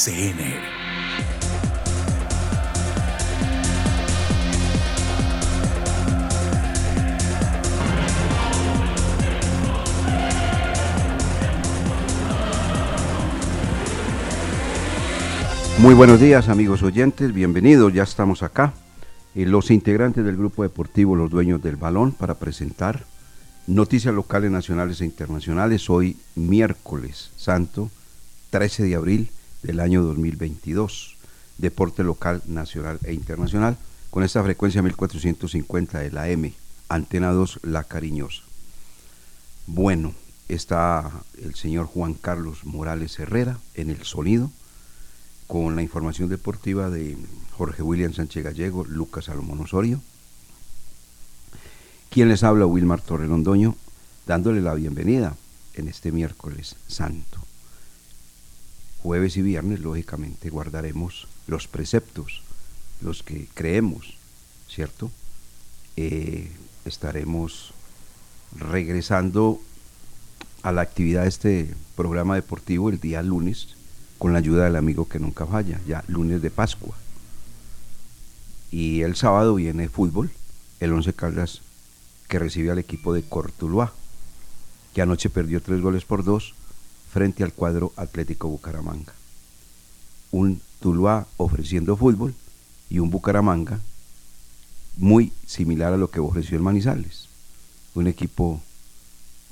RCN. Muy buenos días amigos oyentes, bienvenidos, ya estamos acá. Y los integrantes del grupo deportivo Los Dueños del Balón para presentar noticias locales, nacionales e internacionales hoy miércoles santo 13 de abril del año 2022. Deporte local, nacional e internacional con esta frecuencia 1450 de la M, Antena 2 La Cariñosa. Bueno, está el señor Juan Carlos Morales Herrera en el sonido con la información deportiva de Jorge William Sánchez Gallego, Lucas Salomón Osorio. Quien les habla, Wilmar Torrelondoño, dándole la bienvenida en este miércoles santo. Jueves y viernes, lógicamente, guardaremos los preceptos, los que creemos, ¿cierto? Eh, estaremos regresando a la actividad de este programa deportivo el día lunes con la ayuda del amigo que nunca falla, ya lunes de Pascua. Y el sábado viene fútbol, el Once Caldas que recibe al equipo de Cortuluá, que anoche perdió tres goles por dos frente al cuadro Atlético Bucaramanga. Un Tuluá ofreciendo fútbol y un Bucaramanga muy similar a lo que ofreció el Manizales. Un equipo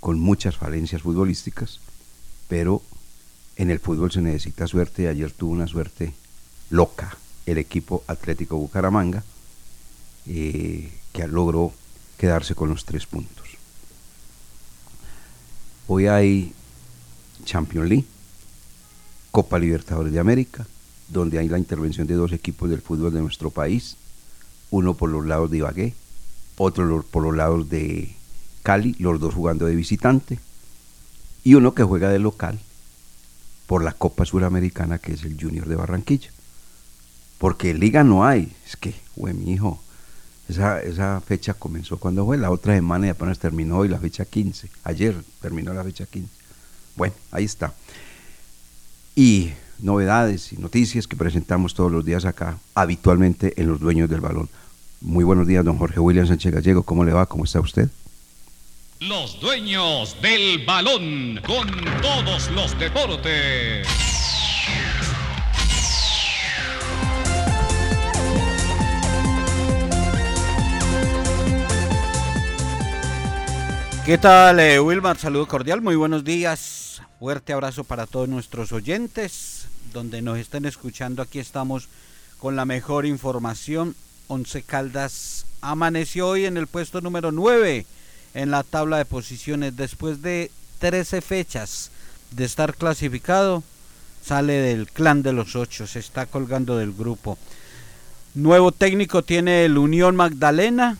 con muchas falencias futbolísticas, pero en el fútbol se necesita suerte y ayer tuvo una suerte loca el equipo Atlético Bucaramanga, eh, que logró quedarse con los tres puntos. Hoy hay Champions League, Copa Libertadores de América, donde hay la intervención de dos equipos del fútbol de nuestro país, uno por los lados de Ibagué, otro por los lados de Cali, los dos jugando de visitante, y uno que juega de local por la Copa Suramericana, que es el Junior de Barranquilla. Porque liga no hay, es que, güey, mi hijo, esa, esa fecha comenzó cuando fue, la otra semana y apenas terminó hoy la fecha 15, ayer terminó la fecha 15. Bueno, ahí está. Y novedades y noticias que presentamos todos los días acá, habitualmente en los dueños del balón. Muy buenos días, don Jorge William Sánchez Gallego. ¿Cómo le va? ¿Cómo está usted? Los dueños del balón con todos los deportes. ¿Qué tal, eh, Wilmar? Saludo cordial, muy buenos días. Fuerte abrazo para todos nuestros oyentes. Donde nos estén escuchando, aquí estamos con la mejor información. Once Caldas amaneció hoy en el puesto número 9 en la tabla de posiciones. Después de 13 fechas de estar clasificado, sale del clan de los ocho, se está colgando del grupo. Nuevo técnico tiene el Unión Magdalena,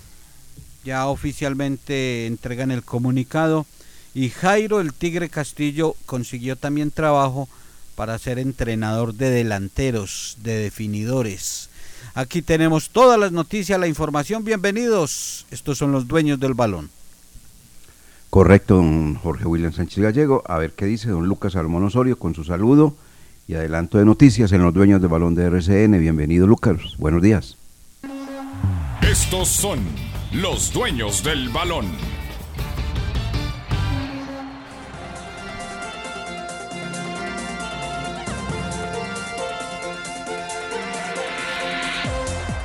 ya oficialmente entregan el comunicado. Y Jairo el Tigre Castillo consiguió también trabajo para ser entrenador de delanteros, de definidores. Aquí tenemos todas las noticias, la información. Bienvenidos. Estos son los dueños del balón. Correcto, don Jorge William Sánchez Gallego. A ver qué dice don Lucas Salomón Osorio con su saludo y adelanto de noticias en los dueños del balón de RCN. Bienvenido, Lucas. Buenos días. Estos son los dueños del balón.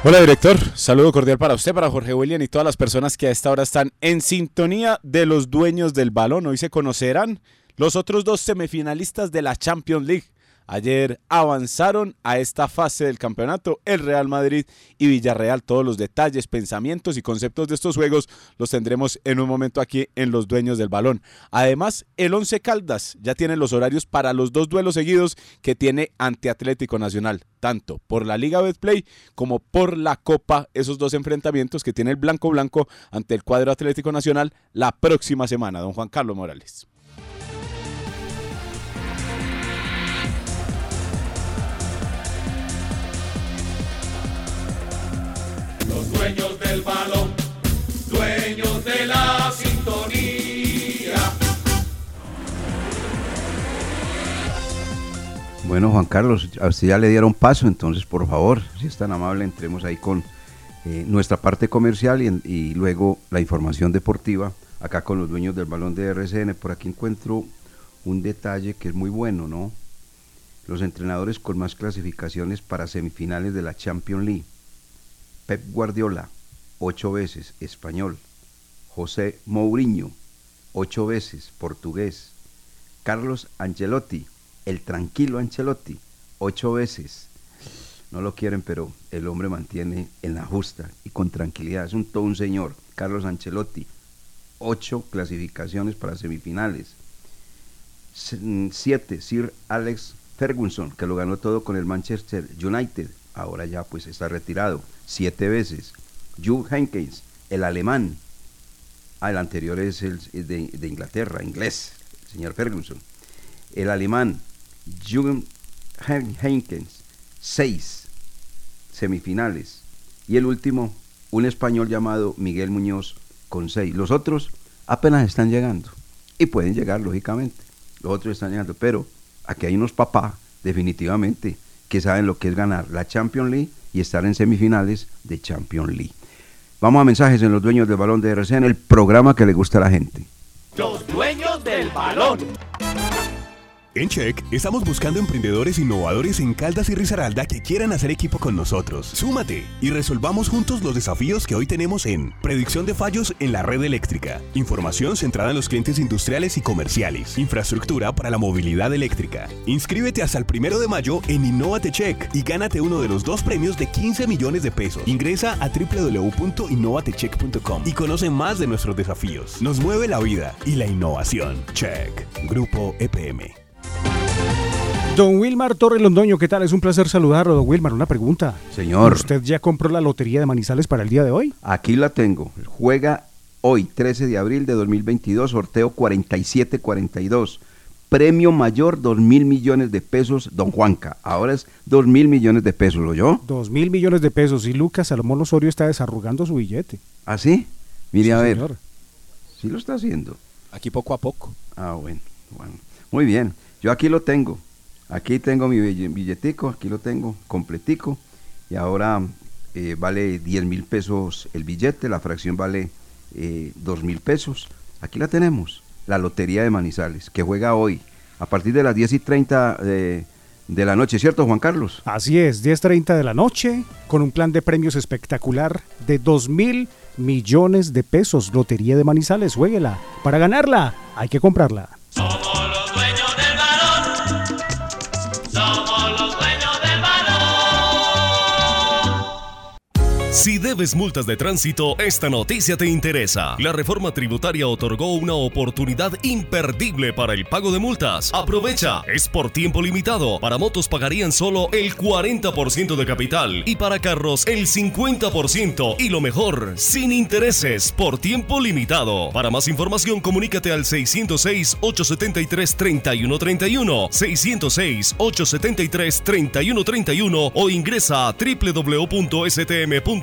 Hola director, saludo cordial para usted, para Jorge William y todas las personas que a esta hora están en sintonía de los dueños del balón. Hoy se conocerán los otros dos semifinalistas de la Champions League. Ayer avanzaron a esta fase del campeonato el Real Madrid y Villarreal. Todos los detalles, pensamientos y conceptos de estos juegos los tendremos en un momento aquí en Los Dueños del Balón. Además, el Once Caldas ya tiene los horarios para los dos duelos seguidos que tiene ante Atlético Nacional, tanto por la Liga Betplay como por la Copa, esos dos enfrentamientos que tiene el Blanco Blanco ante el cuadro Atlético Nacional la próxima semana. Don Juan Carlos Morales. Dueños del balón, dueños de la sintonía. Bueno, Juan Carlos, a usted ya le dieron paso, entonces por favor, si es tan amable, entremos ahí con eh, nuestra parte comercial y, y, luego la información deportiva, acá con los dueños del balón de RCN. Por aquí encuentro un detalle que es muy bueno, ¿no? Los entrenadores con más clasificaciones para semifinales de la Champions League. Pep Guardiola, ocho veces español. José Mourinho, ocho veces portugués. Carlos Ancelotti, el tranquilo Ancelotti, ocho veces. No lo quieren, pero el hombre mantiene en la justa y con tranquilidad. Es un todo un señor. Carlos Ancelotti, ocho clasificaciones para semifinales. Siete, Sir Alex Ferguson, que lo ganó todo con el Manchester United. Ahora ya pues está retirado siete veces. Jules Henkens, el alemán. Ah, el anterior es el de, Inglaterra, inglés, el señor Ferguson. El alemán, Jules Henkens, seis semifinales. Y el último, un español llamado Miguel Muñoz, con seis. Los otros apenas están llegando. Y pueden llegar, lógicamente. Los otros están llegando. Pero aquí hay unos papás, definitivamente, que saben lo que es ganar la Champions League y estar en semifinales de Champions League. Vamos a mensajes en los dueños del balón de RCN, el programa que le gusta a la gente. Los dueños del balón. En Check estamos buscando emprendedores innovadores en Caldas y Risaralda que quieran hacer equipo con nosotros. Súmate y resolvamos juntos los desafíos que hoy tenemos en predicción de fallos en la red eléctrica, información centrada en los clientes industriales y comerciales, infraestructura para la movilidad eléctrica. Inscríbete hasta el primero de mayo en Innovate Check y gánate uno de los dos premios de 15 millones de pesos. Ingresa a www.innovatecheck.com y conoce más de nuestros desafíos. Nos mueve la vida y la innovación. Check. Grupo EPM. Don Wilmar Torres Londoño, ¿qué tal? Es un placer saludarlo, don Wilmar. Una pregunta. Señor. ¿Usted ya compró la lotería de Manizales para el día de hoy? Aquí la tengo. Juega hoy, 13 de abril de 2022, sorteo 4742. Premio mayor, 2 mil millones de pesos, don Juanca. Ahora es 2 mil millones de pesos, ¿lo yo? 2 mil millones de pesos. Y Lucas Salomón Osorio está desarrugando su billete. ¿Ah, sí? Mire Sí, a ver. señor. Sí lo está haciendo. Aquí poco a poco. Ah, bueno, bueno. Muy bien. Yo aquí lo tengo. Aquí tengo mi bill- billetico, aquí lo tengo completico. Y ahora eh, vale 10 mil pesos el billete, la fracción vale eh, 2 mil pesos. Aquí la tenemos, la Lotería de Manizales, que juega hoy a partir de las 10 y 30 de, de la noche, ¿cierto, Juan Carlos? Así es, 10.30 de la noche, con un plan de premios espectacular de 2 mil millones de pesos. Lotería de Manizales, jueguela. Para ganarla, hay que comprarla. Si debes multas de tránsito, esta noticia te interesa. La reforma tributaria otorgó una oportunidad imperdible para el pago de multas. Aprovecha, es por tiempo limitado. Para motos pagarían solo el 40% de capital y para carros el 50% y lo mejor, sin intereses por tiempo limitado. Para más información comunícate al 606-873-3131, 606-873-3131 o ingresa a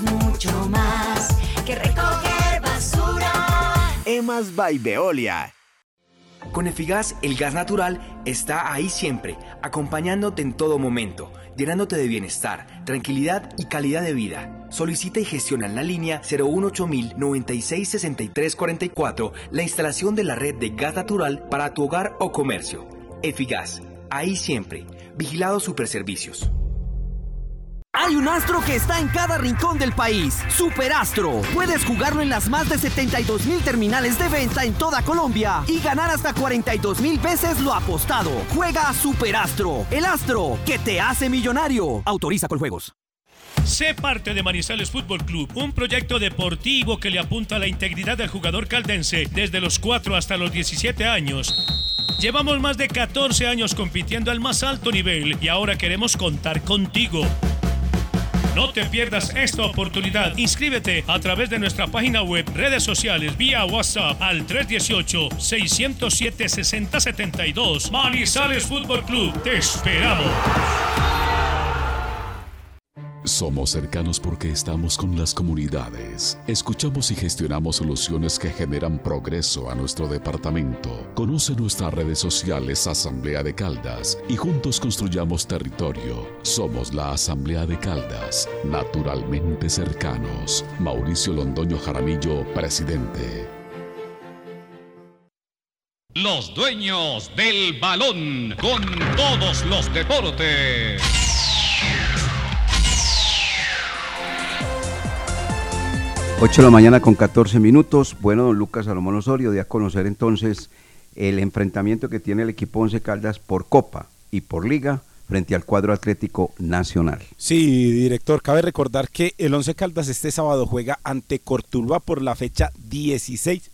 mucho más que recoger basura. Emas by Veolia. Con Efigas, el gas natural está ahí siempre, acompañándote en todo momento, llenándote de bienestar, tranquilidad y calidad de vida. Solicita y gestiona en la línea 018000 966344 la instalación de la red de gas natural para tu hogar o comercio. Efigas, ahí siempre. Vigilado Superservicios. Hay un astro que está en cada rincón del país. Superastro. Puedes jugarlo en las más de 72 mil terminales de venta en toda Colombia y ganar hasta 42 mil veces lo apostado. Juega a Superastro, el astro que te hace millonario. Autoriza con juegos. Sé parte de Manizales Fútbol Club, un proyecto deportivo que le apunta a la integridad del jugador caldense desde los 4 hasta los 17 años. Llevamos más de 14 años compitiendo al más alto nivel y ahora queremos contar contigo. No te pierdas esta oportunidad. Inscríbete a través de nuestra página web, redes sociales, vía WhatsApp al 318-607-6072. Manizales Fútbol Club. Te esperamos. Somos cercanos porque estamos con las comunidades. Escuchamos y gestionamos soluciones que generan progreso a nuestro departamento. Conoce nuestras redes sociales Asamblea de Caldas y juntos construyamos territorio. Somos la Asamblea de Caldas, naturalmente cercanos. Mauricio Londoño Jaramillo, presidente. Los dueños del balón con todos los deportes. 8 de la mañana con 14 minutos. Bueno, don Lucas Salomón Osorio, de a conocer entonces el enfrentamiento que tiene el equipo Once Caldas por Copa y por Liga frente al cuadro Atlético Nacional. Sí, director, cabe recordar que el Once Caldas este sábado juega ante Cortuluá por la fecha 16,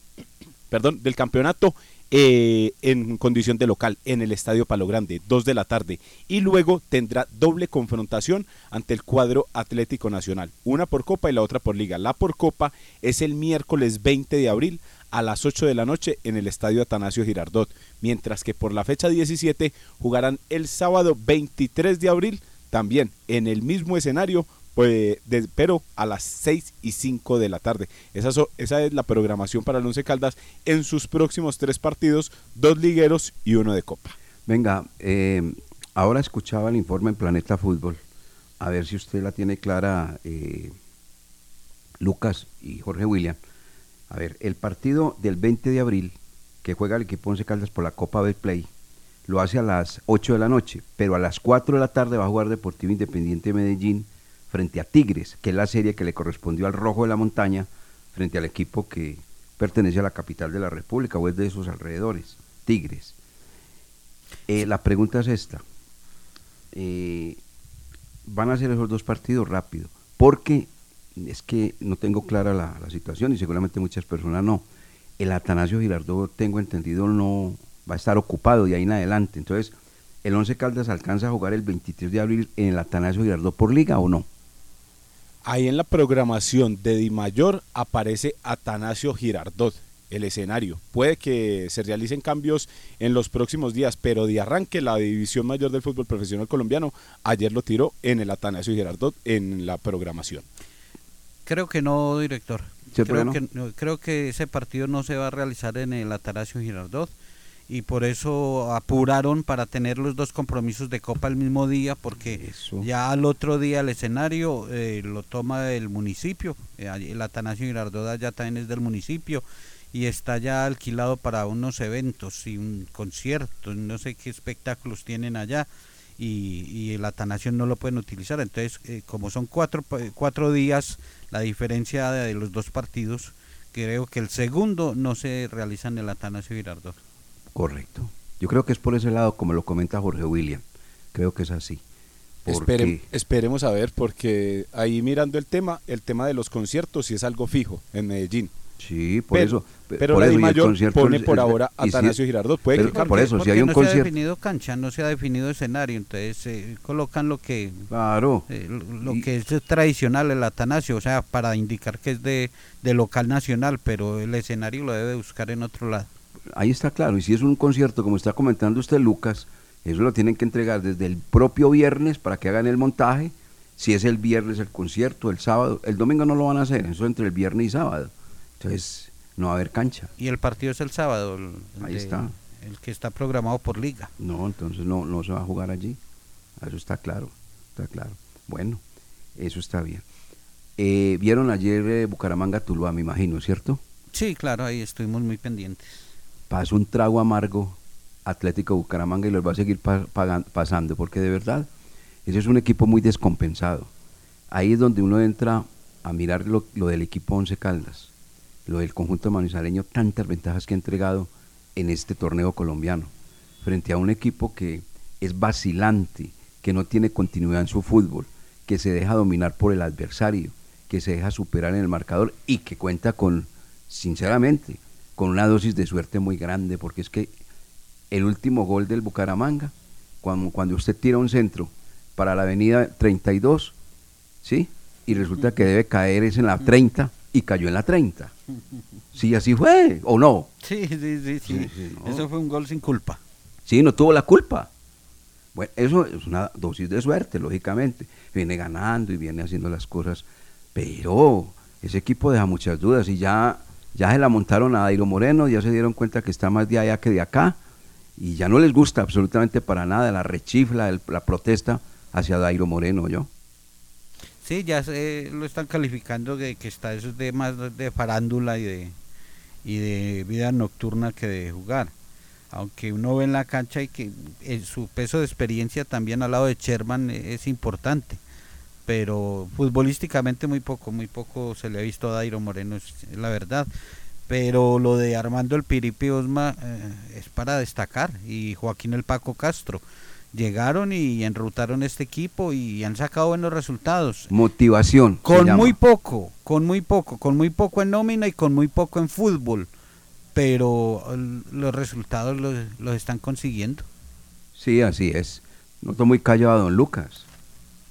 perdón, del campeonato eh, en condición de local en el Estadio Palo Grande, 2 de la tarde. Y luego tendrá doble confrontación ante el cuadro Atlético Nacional, una por Copa y la otra por Liga. La por Copa es el miércoles 20 de abril a las 8 de la noche en el Estadio Atanasio Girardot, mientras que por la fecha 17 jugarán el sábado 23 de abril también en el mismo escenario pues, pero a las 6 y 5 de la tarde. Esa, so- esa es la programación para el Once Caldas en sus próximos tres partidos, dos ligueros y uno de Copa. Venga, eh, ahora escuchaba el informe en Planeta Fútbol. A ver si usted la tiene clara, eh, Lucas y Jorge William. A ver, el partido del 20 de abril que juega el equipo Once Caldas por la Copa Betplay lo hace a las 8 de la noche, pero a las 4 de la tarde va a jugar Deportivo Independiente de Medellín frente a Tigres, que es la serie que le correspondió al Rojo de la Montaña frente al equipo que pertenece a la capital de la República o es de esos alrededores, Tigres. Eh, la pregunta es esta. Eh, van a ser esos dos partidos rápido, porque es que no tengo clara la, la situación y seguramente muchas personas no. El Atanasio Girardot, tengo entendido, no va a estar ocupado de ahí en adelante. Entonces, ¿el Once Caldas alcanza a jugar el 23 de abril en el Atanasio Girardot por liga o no? Ahí en la programación de Di Mayor aparece Atanasio Girardot, el escenario. Puede que se realicen cambios en los próximos días, pero de arranque la división mayor del fútbol profesional colombiano ayer lo tiró en el Atanasio Girardot en la programación. Creo que no, director. ¿Sí, creo, no? que, no- creo que ese partido no se va a realizar en el Atanasio Girardot y por eso apuraron para tener los dos compromisos de Copa el mismo día porque ya al otro día el escenario eh, lo toma el municipio, eh, el Atanasio Girardot allá también es del municipio y está ya alquilado para unos eventos y un concierto, no sé qué espectáculos tienen allá y, y el Atanasio no lo pueden utilizar. Entonces, eh, como son cuatro, cuatro días la diferencia de los dos partidos, creo que el segundo no se realiza en el Atanasio Girardot. Correcto. Yo creo que es por ese lado, como lo comenta Jorge William. Creo que es así. Porque Espere- esperemos a ver, porque ahí mirando el tema, el tema de los conciertos sí es algo fijo en Medellín. Sí, por Pero- eso. pe- pero por la eso, concierto pone por es- ahora a si- Atanasio Girardot, puede pero que cambie. Por eso, si Porque hay un no se ha concierto. definido cancha, no se ha definido escenario, entonces eh, colocan lo que Claro. eh, lo lo que es tradicional el Atanasio, o sea, para indicar que es de, de local nacional, pero el escenario lo debe buscar en otro lado. Ahí está claro. Y si es un concierto, como está comentando usted, Lucas, eso lo tienen que entregar desde el propio viernes para que hagan el montaje. Si es el viernes el concierto, el sábado, el domingo no lo van a hacer, eso entre el viernes y sábado. Entonces, no va a haber cancha. Y el partido es el sábado, el, Ahí de- está. el que está programado por liga. No, entonces no, no se va a jugar allí. Eso está claro, está claro. Bueno, eso está bien. Eh, Vieron ayer eh, Bucaramanga-Tuluá, me imagino, ¿cierto? Sí, claro, ahí estuvimos muy pendientes. Pasó un trago amargo Atlético Bucaramanga y los va a seguir pasando, porque de verdad, ese es un equipo muy descompensado. Ahí es donde uno entra a mirar lo, lo del equipo Once Caldas, lo del conjunto manizaleño, tantas ventajas que ha entregado en este torneo colombiano, frente a un equipo que es vacilante, que no tiene continuidad en su fútbol, que se deja dominar por el adversario, que se deja superar en el marcador y que cuenta con, sinceramente, con una dosis de suerte muy grande, porque es que el último gol del Bucaramanga, cuando, cuando usted tira un centro para la avenida 32, ¿sí? Y resulta que debe caer es en la 30 y cayó en la 30. Sí, así fue, ¿o no? Sí, sí, sí, sí. Sí, sí, no. Eso fue un gol sin culpa. Sí, no tuvo la culpa. Bueno, eso es una dosis de suerte, lógicamente. Viene ganando y viene haciendo las cosas, pero ese equipo deja muchas dudas y ya, ya se la montaron a Dairo Moreno, ya se dieron cuenta que está más de allá que de acá y ya no les gusta absolutamente para nada la rechifla, la protesta hacia Dairo Moreno, yo. Sí, ya se, lo están calificando de que está eso es de más de farándula y de y de vida nocturna que de jugar. Aunque uno ve en la cancha y que eh, su peso de experiencia también al lado de Sherman eh, es importante. Pero futbolísticamente muy poco, muy poco se le ha visto a Dairo Moreno, es, la verdad. Pero lo de Armando el Piripi Osma eh, es para destacar. Y Joaquín el Paco Castro llegaron y enrutaron este equipo y han sacado buenos resultados. Motivación. Con muy poco, con muy poco, con muy poco en nómina y con muy poco en fútbol. Pero los resultados los, los están consiguiendo. Sí, así es. No estoy muy callado a don Lucas.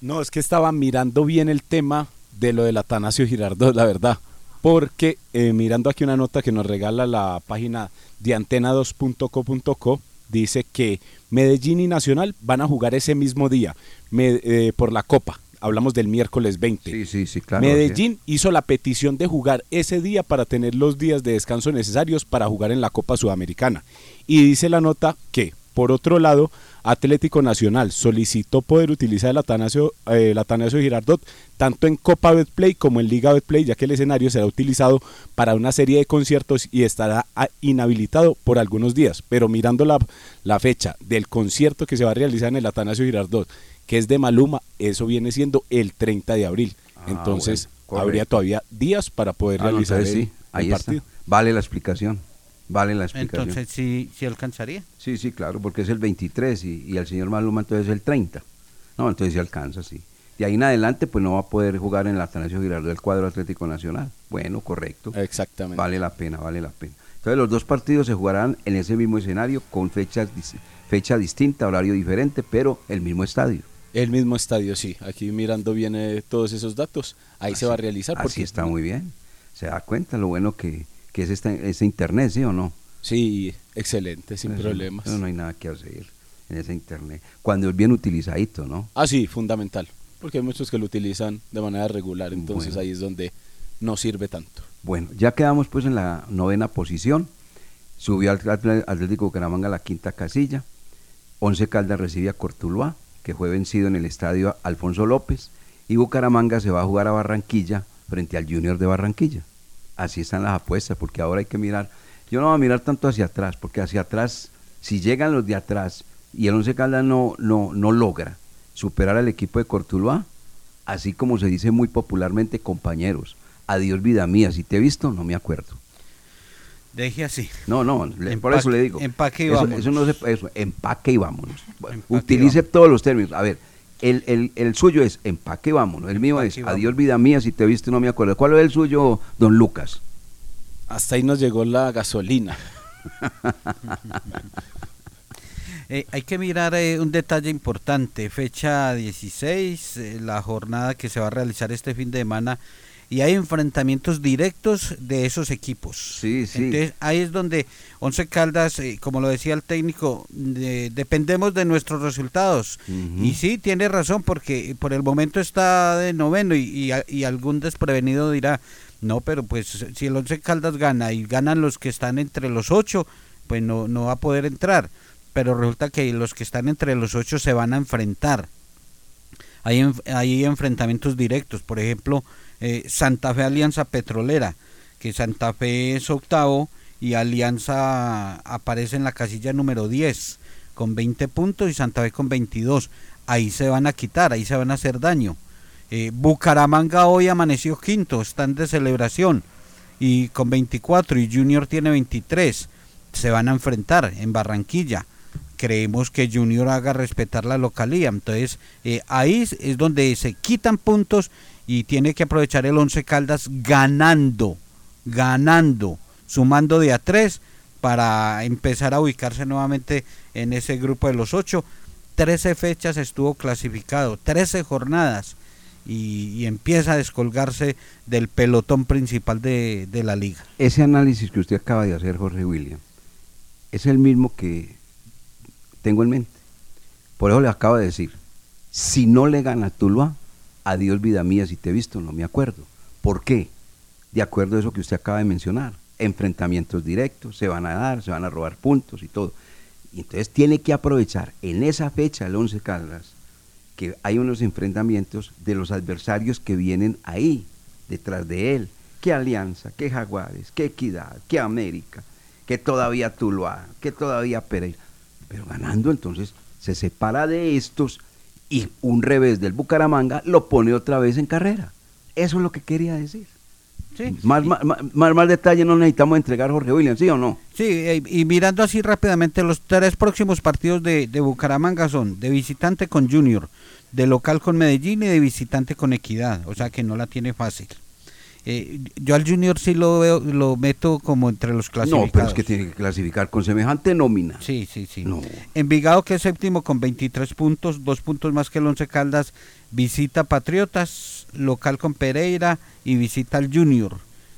No, es que estaba mirando bien el tema de lo del Atanasio Girardot, la verdad. Porque eh, mirando aquí una nota que nos regala la página de antena2.co.co, dice que Medellín y Nacional van a jugar ese mismo día me- eh, por la Copa. Hablamos del miércoles 20. Sí, sí, sí, claro. Medellín hizo la petición de jugar ese día para tener los días de descanso necesarios para jugar en la Copa Sudamericana. Y dice la nota que, por otro lado, Atlético Nacional solicitó poder utilizar el Atanasio, eh, el Atanasio Girardot tanto en Copa Betplay como en Liga Betplay, ya que el escenario será utilizado para una serie de conciertos y estará ah, inhabilitado por algunos días. Pero mirando la, la fecha del concierto que se va a realizar en el Atanasio Girardot, que es de Maluma, eso viene siendo el 30 de abril. Entonces, Ah, bueno, habría todavía días para poder Ah, realizar entonces el, sí, el ahí partido. está. Vale la explicación. Vale la explicación. Entonces sí, sí alcanzaría. Sí, sí, claro, porque es el 23 y, y el señor Maluma entonces es el 30. No, entonces sí alcanza, sí. De ahí en adelante, pues no va a poder jugar en el Atanasio Girardot del cuadro Atlético Nacional. Bueno, correcto. Exactamente. Vale la pena, vale la pena. Entonces los dos partidos se jugarán en ese mismo escenario con fechas, fecha distinta, horario diferente, pero el mismo estadio. El mismo estadio, sí. Aquí mirando bien eh, todos esos datos, ahí se va a realizar. Así porque está muy bien. Se da cuenta lo bueno que, que es este, ese internet, ¿sí o no? Sí, excelente, sin Eso- problemas. no hay nada que hacer en ese internet. Cuando es bien utilizadito, ¿no? Ah, sí, fundamental. Porque hay muchos que lo utilizan de manera regular, entonces Bueno. ahí es donde no sirve tanto. Bueno, ya quedamos pues en la novena posición. Subió al Atlético Bucaramanga a la quinta casilla. Once Caldas recibe a Cortuluá, que fue vencido en el estadio Alfonso López. Y Bucaramanga se va a jugar a Barranquilla frente al Junior de Barranquilla. Así están las apuestas, porque ahora hay que mirar. Yo no voy a mirar tanto hacia atrás, porque hacia atrás, si llegan los de atrás y el Once Caldas no, no, no logra superar al equipo de Cortuluá, así como se dice muy popularmente, compañeros, adiós vida mía, si te he visto, no me acuerdo. Deje así. No, no, le- por eso le digo. empaque y eso, vámonos. eso no se, eso, empaque y vámonos. Utilice todos los términos. A ver, el, el, el suyo es empaque vámonos. El mío es adiós vida mía, si te viste no me acuerdo. ¿Cuál es el suyo, don Lucas? Hasta ahí nos llegó la gasolina. Eh, hay que mirar eh, un detalle importante, fecha 16, eh, la jornada que se va a realizar este fin de semana y hay enfrentamientos directos de esos equipos. Sí, sí. Entonces ahí es donde Once Caldas, eh, como lo decía el técnico, de- dependemos de nuestros resultados. Y sí, tiene razón porque por el momento está de noveno y, y y algún desprevenido dirá, no, pero pues si el Once Caldas gana y ganan los que están entre los ocho, pues no, no va a poder entrar. Pero resulta que los que están entre los ocho se van a enfrentar. Hay, hay enfrentamientos directos, por ejemplo, eh, Santa Fe Alianza Petrolera, que Santa Fe es octavo y Alianza aparece en la casilla número 10 con 20 puntos y Santa Fe con 22. Ahí se van a quitar, ahí se van a hacer daño. Eh, Bucaramanga hoy amaneció quinto, están de celebración y con 24 y Junior tiene 23. Se van a enfrentar en Barranquilla. Creemos que Junior haga respetar la localía. Entonces eh, ahí es- es donde se quitan puntos y tiene que aprovechar el Once Caldas ganando, ganando, sumando de a tres para empezar a ubicarse nuevamente en ese grupo de los ocho. 13 fechas estuvo clasificado, 13 jornadas y, y empieza a descolgarse del pelotón principal de, de la liga. Ese análisis que usted acaba de hacer, Jorge William, es el mismo que tengo en mente. Por eso le acabo de decir, si no le gana Tuluá, adiós vida mía, si te he visto, no me acuerdo. ¿Por qué? De acuerdo a eso que usted acaba de mencionar, enfrentamientos directos, se van a dar, se van a robar puntos y todo. Y entonces tiene que aprovechar en esa fecha el 11 Caldas que hay unos enfrentamientos de los adversarios que vienen ahí, detrás de él. Que Alianza, que Jaguares, que Equidad, que América, que todavía Tuluá, que todavía Pereira. Pero ganando entonces se separa de estos y un revés del Bucaramanga lo pone otra vez en carrera. Eso es lo que quería decir. Más, más, más, más- más detalle no necesitamos entregar, Jorge William, ¿sí o no? Sí, eh, y mirando así rápidamente, los tres próximos partidos de, de Bucaramanga son de visitante con Junior, de local con Medellín y de visitante con Equidad, o sea que no la tiene fácil. Eh, yo al Junior sí lo veo, lo meto como entre los clasificados. No, pero es que tiene que clasificar con semejante nómina. Sí, sí, sí. No. Envigado que es séptimo con 23 puntos, dos puntos más que el Once Caldas, visita Patriotas, local con Pereira y visita al Junior.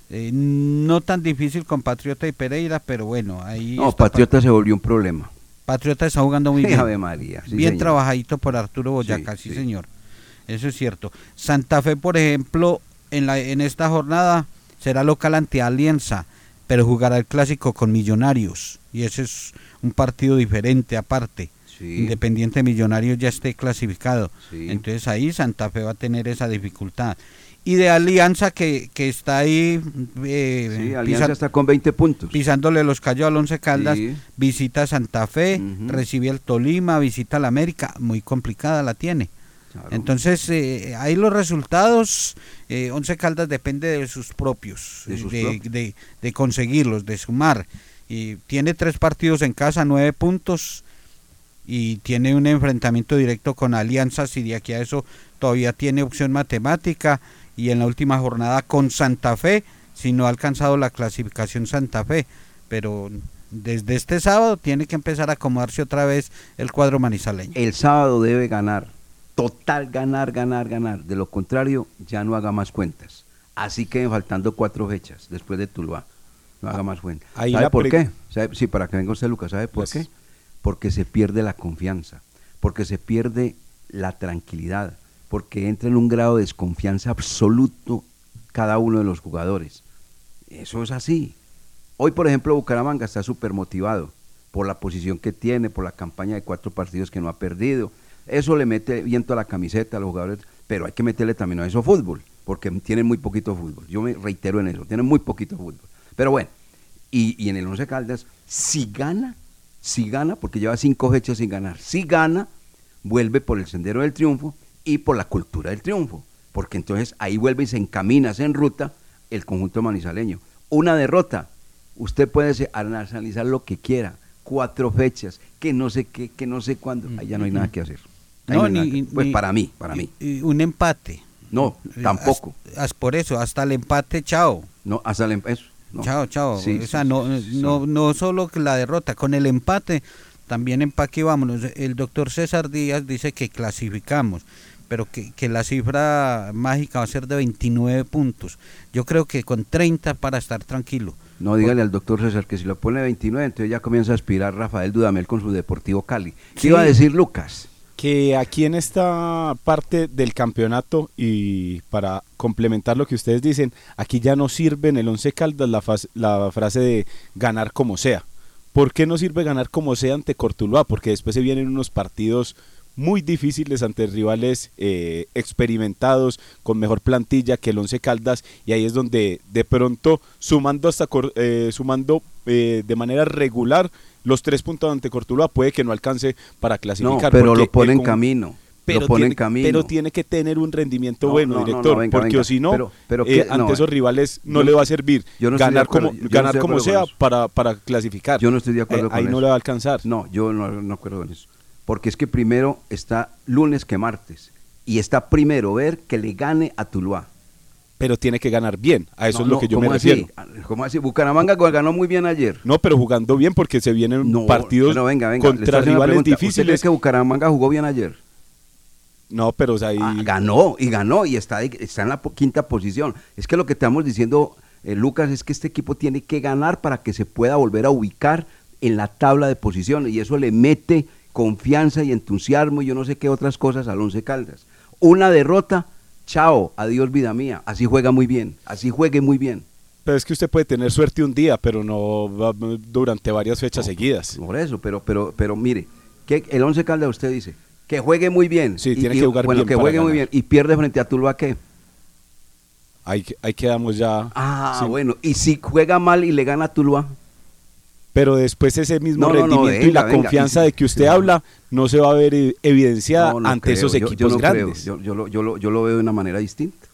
Eh, no tan difícil con Patriota y Pereira, pero bueno, ahí No, Patriota se volvió un problema. Patriota está jugando muy bien. Ave María, sí, bien señor. trabajadito por Arturo Boyacá, sí, señor. Eso es cierto. Santa Fe, por ejemplo, en, la, en esta jornada será local ante Alianza, pero jugará el clásico con Millonarios. Y ese es un partido diferente aparte. Independiente Millonarios ya esté clasificado. Sí. Entonces ahí Santa Fe va a tener esa dificultad. Y de Alianza que, que está ahí eh, Sí, Alianza pisa- está con 20 puntos. pisándole los callos al Once Caldas, visita Santa Fe, recibe el Tolima, visita la América, muy complicada la tiene. Entonces, eh, ahí los resultados, eh, Once Caldas depende de sus propios, De sus de, propios. de- de conseguirlos, de sumar. Y tiene tres partidos en casa, nueve puntos, y tiene un enfrentamiento directo con Alianzas, y de aquí a eso todavía tiene opción matemática, y en la última jornada con Santa Fe, si no ha alcanzado la clasificación Santa Fe, pero desde este sábado tiene que empezar a acomodarse otra vez el cuadro manizaleño. El sábado debe ganar. Total ganar, ganar, ganar. De lo contrario, ya no haga más cuentas. Así que faltando cuatro fechas después de Tuluá. No haga más cuentas. ahí ¿Sabe por qué? ¿Sabe? Sí, para que venga usted, Lucas. ¿Sabe por Pues- qué? Porque se pierde la confianza. Porque se pierde la tranquilidad. Porque entra en un grado de desconfianza absoluto cada uno de los jugadores. Eso es así. Hoy, por ejemplo, Bucaramanga está súper motivado por la posición que tiene, por la campaña de cuatro partidos que no ha perdido. Eso le mete viento a la camiseta a los jugadores, pero hay que meterle también a eso fútbol, porque tienen muy poquito fútbol. Yo me reitero en eso, tienen muy poquito fútbol. Pero bueno, y, en el Once Caldas, si gana, si gana, porque lleva cinco fechas sin ganar, si gana, vuelve por el sendero del triunfo y por la cultura del triunfo, porque entonces ahí vuelve y se encamina, se enruta el conjunto manizaleño. Una derrota, Usted puede analizar lo que quiera, cuatro fechas, que no sé qué, que no sé cuándo. Ahí ya no hay nada que hacer. No, ni- pues ni- para mí, para mí. Un empate. No, tampoco. Hasta- hasta por eso, hasta el empate, chao. No, hasta el em- no. Chao, chao. Sí, o sea, no, sí, no, no solo la derrota, con el empate también empaque vámonos. El doctor César Díaz dice que clasificamos, pero que, que la cifra mágica va a ser de 29 puntos. Yo creo que con 30 para estar tranquilo. No, dígale al doctor César que si lo pone 29, entonces ya comienza a aspirar Rafael Dudamel con su Deportivo Cali. ¿Qué iba a decir Lucas? Que aquí en esta parte del campeonato y para complementar lo que ustedes dicen, aquí ya no sirve en el Once Caldas la, la frase de ganar como sea. ¿Por qué no sirve ganar como sea ante Cortuluá? Porque después se vienen unos partidos muy difíciles ante rivales eh, experimentados, con mejor plantilla que el Once Caldas, y ahí es donde de pronto, sumando hasta eh, sumando eh, de manera regular los tres puntos ante Cortuluá, puede que no alcance para No, clasificar. pero porque lo pone en camino. pero lo pone tiene, en camino. pero tiene que tener un rendimiento No, bueno, no, no, no, director, venga, porque venga. o si no, Pero- pero eh, ante No, esos rivales no le va a servir no ganar como, no ganar como sea para, para clasificar. Yo no estoy de acuerdo Eh, con Ahí eso. no le va a alcanzar. No, yo no, no acuerdo con eso. Porque es que primero está lunes que martes. Y está primero ver que le gane a Tuluá. Pero tiene que ganar bien, a eso No, es lo no, que yo me refiero. ¿Cómo así? Bucaramanga ganó muy bien ayer. No, pero jugando bien porque se vienen No, partidos venga, venga, contra rivales pregunta. ¿Usted cree difíciles. que Bucaramanga jugó bien ayer? No, pero o sea, ahí- Ah, ganó y ganó y está, está en la po- quinta posición. Es que lo que estamos diciendo, eh, Lucas, es que este equipo tiene que ganar para que se pueda volver a ubicar en la tabla de posiciones y eso le mete confianza y entusiasmo y yo no sé qué otras cosas al Once Caldas. Una derrota, chao, adiós vida mía. Así juega muy bien, así juegue muy bien. pero es que usted puede tener suerte un día, pero no durante varias fechas seguidas. Por eso, pero, pero, pero mire, que el Once Caldas usted dice que juegue muy bien. Sí, Y- tiene y- que jugar bueno, bien que juegue muy bien y pierde frente a Tuluá, ¿qué? Ahí, ahí quedamos ya. Ah, Sí. bueno, y si juega mal y le gana a Tuluá. Pero después ese mismo No, no, no, rendimiento y la venga, confianza de que usted sí. habla no se va a ver evidenciada ante creo, esos yo- yo equipos grandes. Yo, yo lo, yo, lo, yo lo veo de una manera distinta.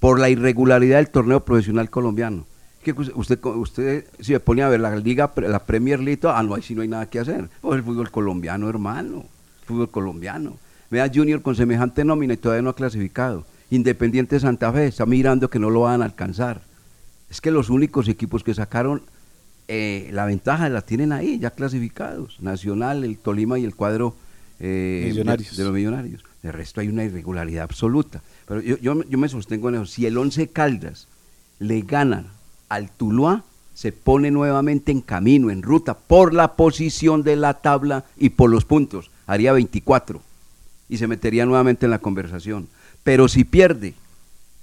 Por la irregularidad del torneo profesional colombiano. Que usted, usted, si me pone a ver la liga, la Premier League, ah, no, ahí sí no hay nada que hacer. Pues el fútbol colombiano, hermano. Fútbol colombiano. Vea Junior con semejante nómina y todavía no ha clasificado. Independiente Santa Fe está mirando que no lo van a alcanzar. Es que los únicos equipos que sacaron eh, la ventaja la tienen ahí, ya clasificados. Nacional, el Tolima y el cuadro eh, Millonarios. De, de los millonarios. De resto hay una irregularidad absoluta. Pero yo, yo, yo me sostengo en eso. Si el Once Caldas le gana al Tuluá, se pone nuevamente en camino, en ruta, por la posición de la tabla y por los puntos. Haría 24 y se metería nuevamente en la conversación. Pero si pierde,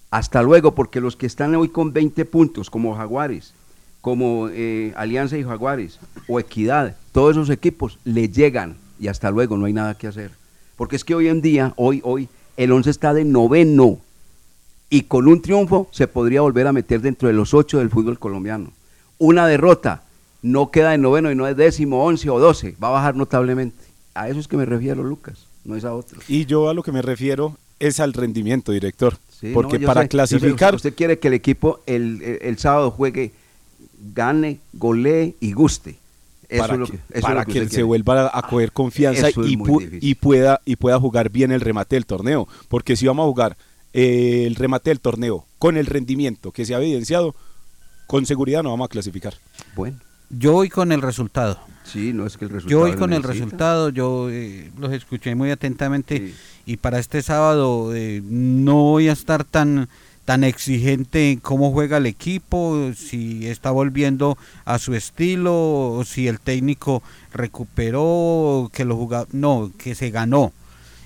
hasta luego, porque los que están hoy con 20 puntos, como Jaguares, como eh, Alianza y Jaguares, o Equidad, todos esos equipos le llegan y hasta luego, no hay nada que hacer. Porque es que hoy en día, hoy, hoy, el 11 está de noveno y con un triunfo se podría volver a meter dentro de los ocho del fútbol colombiano. Una derrota no queda de noveno y no es décimo, once o doce, va a bajar notablemente. A eso es que me refiero, Lucas, no es a otro. Y yo a lo que me refiero es al rendimiento, director. Sí, porque no, para sé, clasificar, usted quiere que el equipo el, el- el sábado juegue, gane, golee y guste. Eso para es lo que, que, eso es lo que se quiere. vuelva a coger confianza Eso es y, muy pu- difícil. y pueda y pueda jugar bien el remate del torneo. Porque si vamos a jugar eh, el remate del torneo con el rendimiento que se ha evidenciado, con seguridad no vamos a clasificar. Bueno. Yo voy con el resultado. Sí, no es que el resultado. Yo voy con el resultado, yo eh, los escuché muy atentamente y para este sábado eh, no voy a estar tan tan exigente en cómo juega el equipo, si está volviendo a su estilo, o si el técnico recuperó, que lo jugaba, no, que se ganó.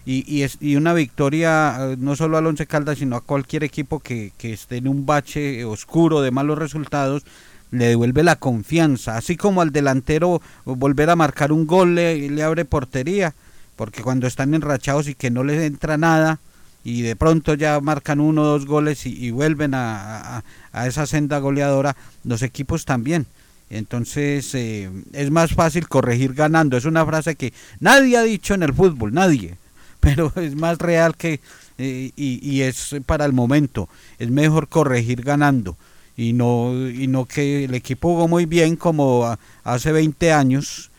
Y, y, es, y una victoria eh, no solo al Once Caldas, sino a cualquier equipo que, que esté en un bache oscuro de malos resultados, le devuelve la confianza, así como al delantero volver a marcar un gol le, le abre portería, porque cuando están enrachados y que no les entra nada y de pronto ya marcan uno o dos goles y, vuelven a, a- esa senda goleadora, los equipos también. Entonces eh, es más fácil corregir ganando, es una frase que nadie ha dicho en el fútbol, nadie, pero es más real que eh, y, es para el momento, es mejor corregir ganando y no, y no que el equipo jugó muy bien como hace 20 años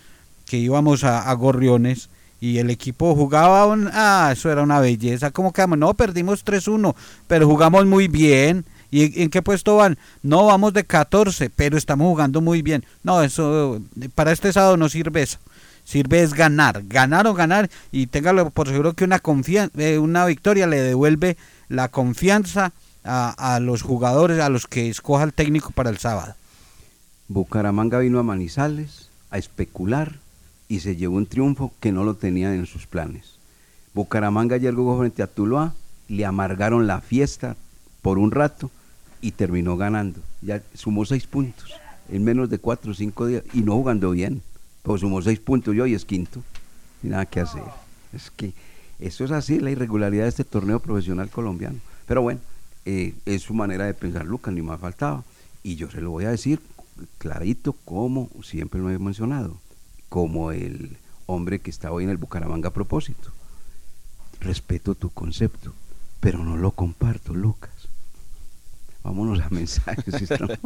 que íbamos a Gorriones y el equipo jugaba un, ah, eso era una belleza, como quedamos, no, perdimos 3-1, pero jugamos muy bien. ¿Y en- qué puesto van? No, vamos de 14, pero estamos jugando muy bien. No, eso, para este sábado no sirve eso. Sirve es ganar, ganar o ganar y téngalo por seguro que una, confian- eh, una victoria le devuelve la confianza a, a los jugadores, a los que escoja el técnico para el sábado. Bucaramanga vino a Manizales a especular y se llevó un triunfo que no lo tenía en sus planes. Bucaramanga ayer jugó frente a Tuluá, le amargaron la fiesta por un rato y terminó ganando. Ya sumó seis puntos en menos de cuatro o cinco días y no jugando bien. Pues sumó seis puntos y hoy es quinto. Y nada que hacer. Es que eso es así, la irregularidad de este torneo profesional colombiano. Pero bueno, eh, es su manera de pensar, Lucas, ni más faltaba. Y yo se lo voy a decir clarito, como siempre lo he mencionado, como el hombre que está hoy en el Bucaramanga a propósito. Respeto tu concepto, pero no lo comparto, Lucas. Vámonos a mensajes. si estamos-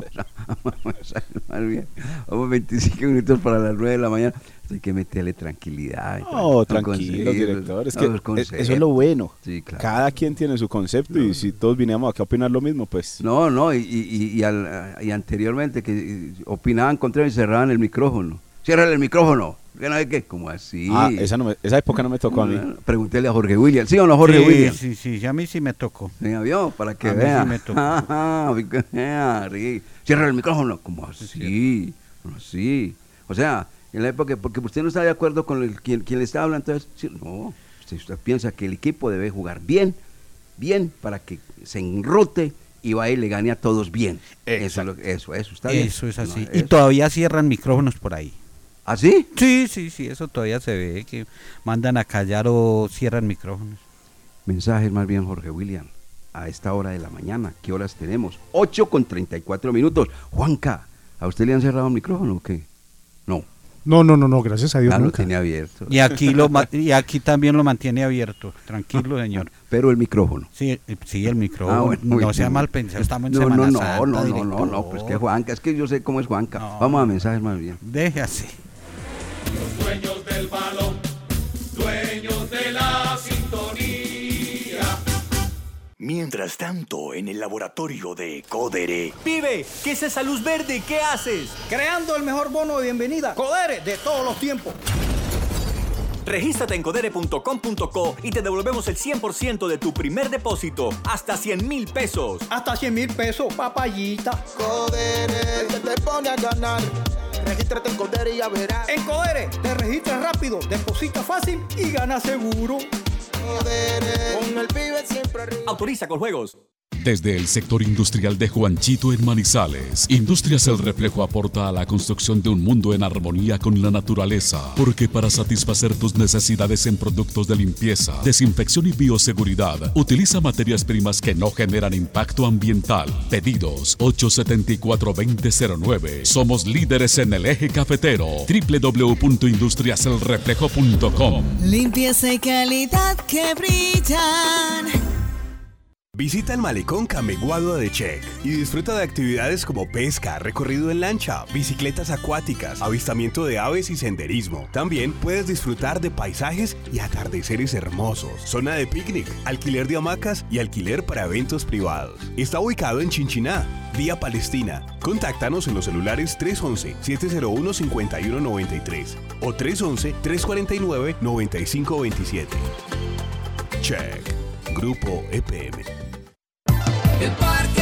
Vamos a mensajes, más bien. Vamos 25 minutos para las 9 de la mañana. Hay que meterle tranquilidad. No, con tranquilo, conceptos, director. Es que conceptos. eso es lo bueno. Sí, claro. Cada quien tiene su concepto y si todos viniéramos aquí a opinar lo mismo, pues... No, no, y, y- y al- y anteriormente que opinaban contra y cerraban el micrófono. Cierra el micrófono. ¿Qué no hay que? Como así. Ah, esa, no me- esa época no me tocó a mí. Bueno, Pregúntele a Jorge William. ¿Sí o no, Jorge sí, William? Sí, sí, a mí sí me tocó. Venga, vio, para que A mí sí me tocó. Sí. Cierra el micrófono. como así? Así. O sea, en la época, porque usted no está de acuerdo con el, quien, quien le está hablando, entonces, sí, no, usted, usted piensa que el equipo debe jugar bien, bien, para que se enrute y vaya y le gane a todos bien. Eso, es lo- eso, eso está bien. Eso es No, así. y eso. todavía cierran micrófonos por ahí. ¿Ah, sí? Sí, sí, sí, eso todavía se ve, que mandan a callar o cierran micrófonos. Mensajes más bien, Jorge William. A esta hora de la mañana, ¿qué horas tenemos? 8 con 34 minutos. Juanca, ¿a usted le han cerrado el micrófono o qué? No. No, no, no, no, gracias a Dios Ah, lo tenía abierto. Y aquí, lo, y aquí también lo mantiene abierto. Tranquilo, señor. Pero el micrófono. Sí, el- sí, el micrófono. Ah, bueno, no sea bien. mal pensado, estamos en no, Semana no, no, Santa, no, no, no, no, pues que Juanca, es que yo sé cómo es Juanca. Vamos a mensajes más bien. Deje así. Dueños del balón, dueños de la sintonía. Mientras tanto, en el laboratorio de Codere. Pibe, ¿qué es esa luz verde? ¿Qué haces? Creando el mejor bono de bienvenida. Codere de todos los tiempos. Regístrate en codere.com.co y te devolvemos el 100% de tu primer depósito, hasta 100 mil pesos. Hasta 100 mil pesos, papayita. Codere, que te pone a ganar. Regístrate en Codere y ya verás. En Codere, te registras rápido, deposita fácil y gana seguro. Codere, con el pibe siempre arriba. Autoriza con juegos. Desde el sector industrial de Juanchito en Manizales, Industrias El Reflejo aporta a la construcción de un mundo en armonía con la naturaleza, porque para satisfacer tus necesidades en productos de limpieza, desinfección y bioseguridad, utiliza materias primas que no generan impacto ambiental. Pedidos 874-2009. Somos líderes en el eje cafetero. www.industriaselreflejo.com Limpieza y calidad que brillan. Visita el malecón Cameguado de Check y disfruta de actividades como pesca, recorrido en lancha, bicicletas acuáticas, avistamiento de aves y senderismo. También puedes disfrutar de paisajes y atardeceres hermosos, zona de picnic, alquiler de hamacas y alquiler para eventos privados. Está ubicado en Chinchiná, vía Palestina. Contáctanos en los celulares 311-701-5193 o 311-349-9527. Check. Grupo EPM. El Parque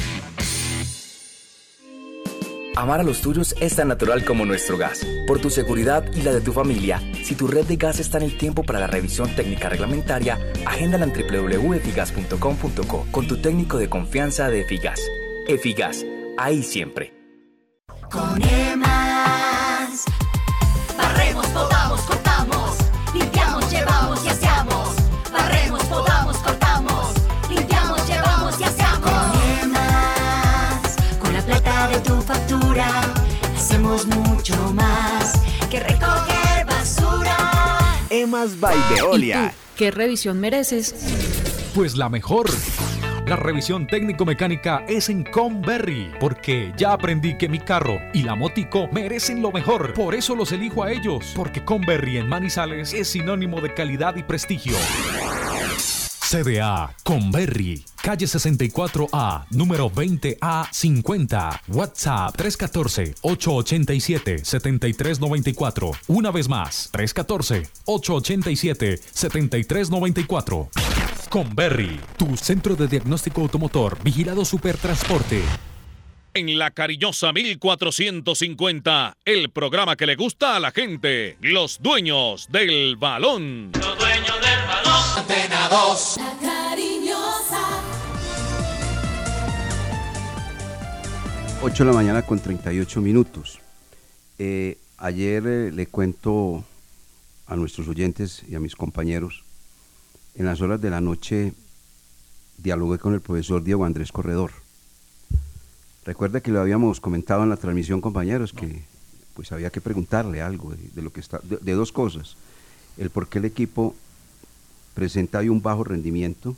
Amar a los tuyos es tan natural como nuestro gas. Por tu seguridad y la de tu familia, si tu red de gas está en el tiempo para la revisión técnica reglamentaria, agéndala en www.efigas.com.co con tu técnico de confianza de Efigas. Efigas, ahí siempre. Mucho más que recoger basura. Emas by Veolia. ¿Qué revisión mereces? Pues la mejor. La revisión técnico-mecánica es en Conberry, porque ya aprendí que mi carro y la motico merecen lo mejor. Por eso los elijo a ellos, porque Conberry en Manizales es sinónimo de calidad y prestigio. CDA Conberry, calle 64A, número 20A50, WhatsApp 314-887-7394. Una vez más, 314-887-7394. Conberry, tu centro de diagnóstico automotor, vigilado Supertransporte. En la cariñosa 1450, el programa que le gusta a la gente, los dueños del balón. Antena 2. La cariñosa. 8 de la mañana con 38 minutos. Eh, ayer eh, le cuento a nuestros oyentes y a mis compañeros, en las horas de la noche dialogué con el profesor Diego Andrés Corredor. Recuerda que lo habíamos comentado en la transmisión, compañeros, que pues había que preguntarle algo de, de lo que está, de, de dos cosas. El por qué el equipo presenta hoy un bajo rendimiento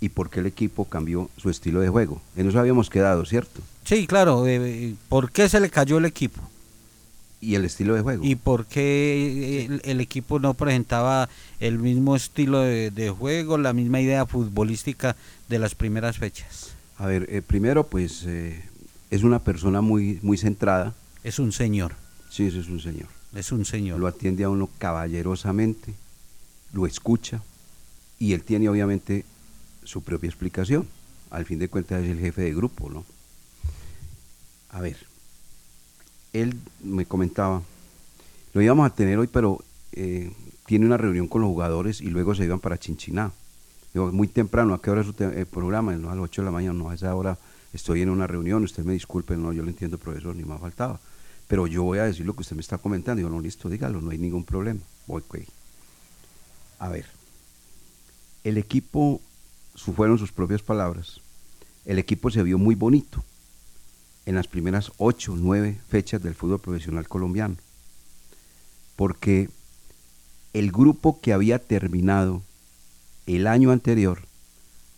y por qué el equipo cambió su estilo de juego. En eso habíamos quedado, ¿cierto? Sí, claro. eh, ¿Por qué se le cayó el equipo? Y el estilo de juego. ¿Y por qué el, el equipo no presentaba el mismo estilo de, de juego, la misma idea futbolística de las primeras fechas? A ver, eh, primero, pues eh, es una persona muy, muy centrada. Es un señor. Sí, eso es un señor. Es un señor. Lo atiende a uno caballerosamente, lo escucha y él tiene obviamente su propia explicación. Al fin de cuentas es el jefe de grupo, ¿no? A ver, él me comentaba, lo íbamos a tener hoy, pero eh, tiene una reunión con los jugadores y luego se iban para Chinchiná. Digo, muy temprano, ¿a qué hora es te- eh, programa? No, a las 8 de la mañana, no, a esa hora estoy en una reunión, usted me disculpe, no, yo lo entiendo, profesor, ni más faltaba. Pero yo voy a decir lo que usted me está comentando. Digo, no, listo, dígalo, no hay ningún problema. Voy, güey. A ver, el equipo, fueron sus propias palabras, el equipo se vio muy bonito en las primeras ocho, nueve fechas del fútbol profesional colombiano, porque el grupo que había terminado el año anterior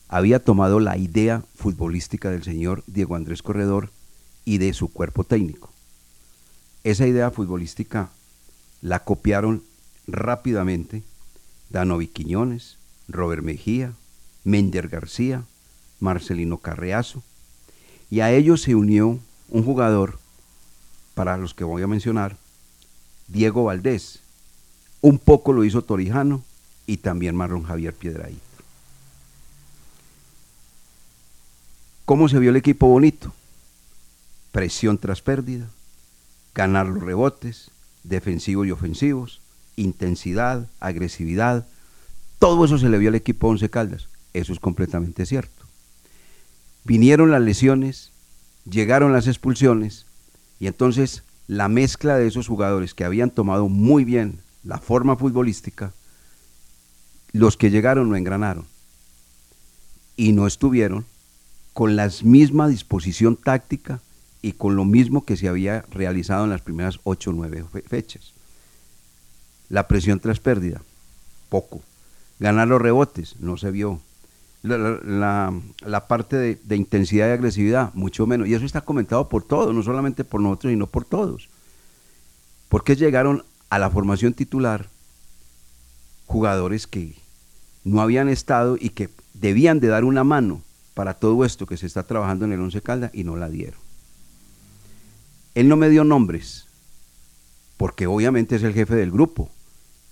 había tomado la idea futbolística del señor Diego Andrés Corredor y de su cuerpo técnico. Esa idea futbolística la copiaron rápidamente Danovi Quiñones, Robert Mejía, Mender García, Marcelino Carreazo, y a ellos se unió un jugador, para los que voy a mencionar, Diego Valdés. Un poco lo hizo Torijano y también Marlon Javier Piedraíta. ¿Cómo se vio el equipo bonito? Presión tras pérdida, ganar los rebotes, defensivos y ofensivos, intensidad, agresividad, todo eso se le vio al equipo Once Caldas. Eso es completamente cierto. Vinieron las lesiones, llegaron las expulsiones y entonces la mezcla de esos jugadores que habían tomado muy bien la forma futbolística, los que llegaron no engranaron y no estuvieron con la misma disposición táctica y con lo mismo que se había realizado en las primeras ocho o nueve fe- fechas. La presión tras pérdida, poco. Ganar los rebotes, no se vio. La, la- parte de, de intensidad y agresividad, mucho menos. Y eso está comentado por todos, no solamente por nosotros, sino por todos. Porque llegaron a la formación titular jugadores que no habían estado y que debían de dar una mano para todo esto que se está trabajando en el Once Caldas y no la dieron. Él no me dio nombres, porque obviamente es el jefe del grupo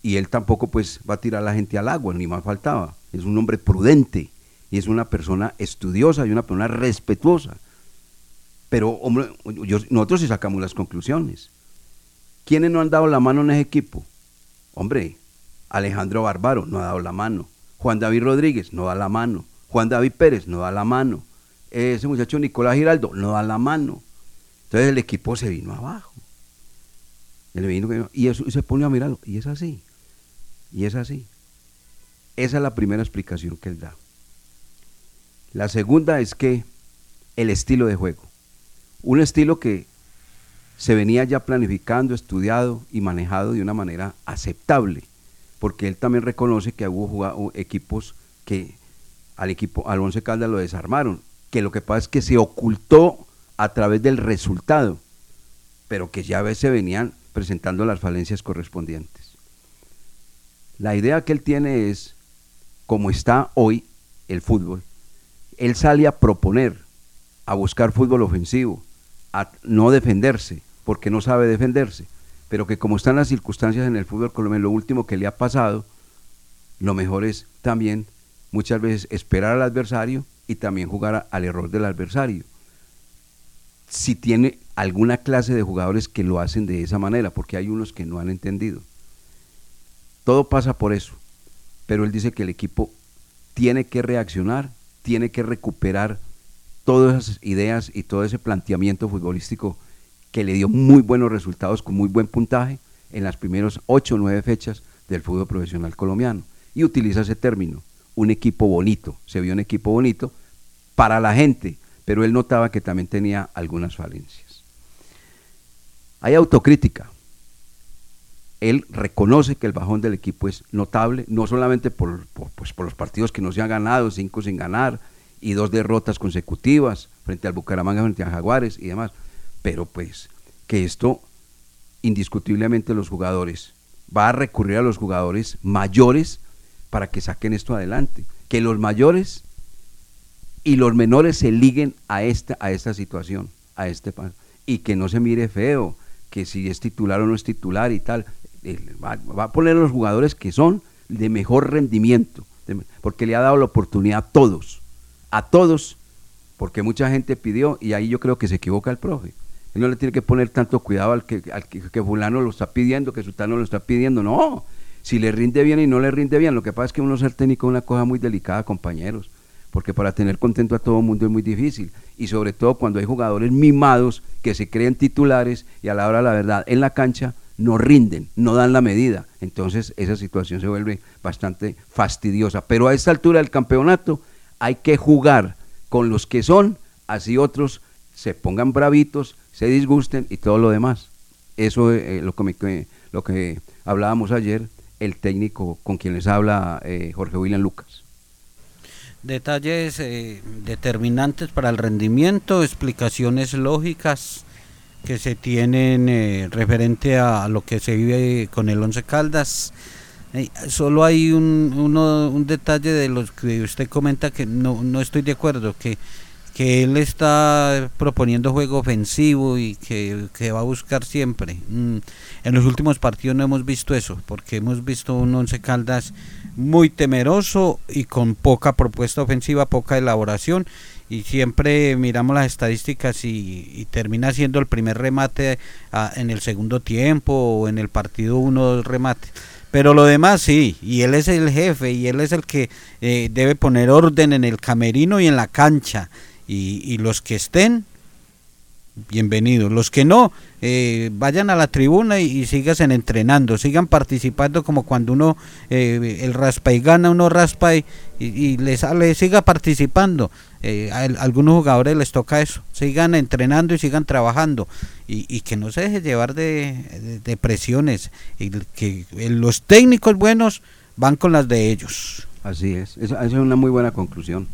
y él tampoco pues va a tirar a la gente al agua, ni más faltaba. Es un hombre prudente y es una persona estudiosa y una persona respetuosa. Pero hombre, nosotros sí sacamos las conclusiones. ¿Quiénes no han dado la mano en ese equipo? Hombre, Alejandro Bárbaro no ha dado la mano. Juan David Rodríguez no da la mano. Juan David Pérez no da la mano. Ese muchacho Nicolás Giraldo no da la mano. Entonces el equipo se vino abajo. Y eso y se pone a mirarlo. Y es así. Y es así. Esa es la primera explicación que él da. La segunda es que el estilo de juego. Un estilo que se venía ya planificando, estudiado y manejado de una manera aceptable, porque él también reconoce que hubo equipos que al equipo al Once Caldas lo desarmaron, que lo que pasa es que se ocultó a través del resultado, pero que ya se venían presentando las falencias correspondientes. La idea que él tiene es, como está hoy el fútbol, él sale a proponer, a buscar fútbol ofensivo, a no defenderse, porque no sabe defenderse, pero que como están las circunstancias en el fútbol colombiano, lo último que le ha pasado, lo mejor es también muchas veces esperar al adversario y también jugar al error del adversario. Si tiene alguna clase de jugadores que lo hacen de esa manera, porque hay unos que no han entendido. Todo pasa por eso, pero él dice que el equipo tiene que reaccionar, tiene que recuperar todas esas ideas y todo ese planteamiento futbolístico que le dio muy buenos resultados con muy buen puntaje en las primeras ocho o nueve fechas del fútbol profesional colombiano. Y utiliza ese término, un equipo bonito. Se vio un equipo bonito para la gente, pero él notaba que también tenía algunas falencias. Hay autocrítica. Él reconoce que el bajón del equipo es notable, no solamente por, pues, por los partidos que no se han ganado, cinco sin ganar y dos derrotas consecutivas frente al Bucaramanga, frente a Jaguares y demás, pero pues que esto indiscutiblemente los jugadores va a recurrir a los jugadores mayores para que saquen esto adelante, que los mayores y los menores se liguen a esta a esta situación, a este pa- y que no se mire feo, que si es titular o no es titular y tal, eh, va, a poner a los jugadores que son de mejor rendimiento, porque le ha dado la oportunidad a todos, a todos, porque mucha gente pidió y ahí yo creo que se equivoca el profe. Él no le tiene que poner tanto cuidado al que, al que fulano lo está pidiendo, que sultano lo está pidiendo, no. Si le rinde bien y no le rinde bien, lo que pasa es que uno ser técnico es una cosa muy delicada, compañeros, porque para tener contento a todo el mundo es muy difícil, y sobre todo cuando hay jugadores mimados que se creen titulares y a la hora de la verdad en la cancha no rinden, no dan la medida. Entonces esa situación se vuelve bastante fastidiosa. Pero a esta altura del campeonato hay que jugar con los que son, así otros se pongan bravitos, se disgusten y todo lo demás. Eso es eh, lo, que lo que hablábamos ayer, el técnico con quien les habla eh, Jorge William Lucas. Detalles eh, determinantes para el rendimiento, explicaciones lógicas que se tienen eh, referente a, lo que se vive con el Once Caldas. Eh, solo hay un, uno- un detalle de los que usted comenta que no, no estoy de acuerdo, que, que él está proponiendo juego ofensivo y que, que va a buscar siempre. Mm, en los últimos partidos no hemos visto eso, porque hemos visto un Once Caldas muy temeroso y con poca propuesta ofensiva, poca elaboración y siempre miramos las estadísticas y, termina siendo el primer remate ah, en el segundo tiempo o en el partido uno remate. Pero lo demás sí, y él es el jefe y él es el que eh, debe poner orden en el camerino y en la cancha. Y los que estén, bienvenidos. Los que no, eh, vayan a la tribuna y, y sigan entrenando, sigan participando como cuando uno, eh, el raspa y gana, uno raspa y, y, y le sale, siga participando. Eh, a algunos jugadores les toca eso, sigan entrenando y sigan trabajando y, y que no se deje llevar de, de- presiones, y que eh, los técnicos buenos van con las de ellos. Así es, esa, esa es una muy buena conclusión.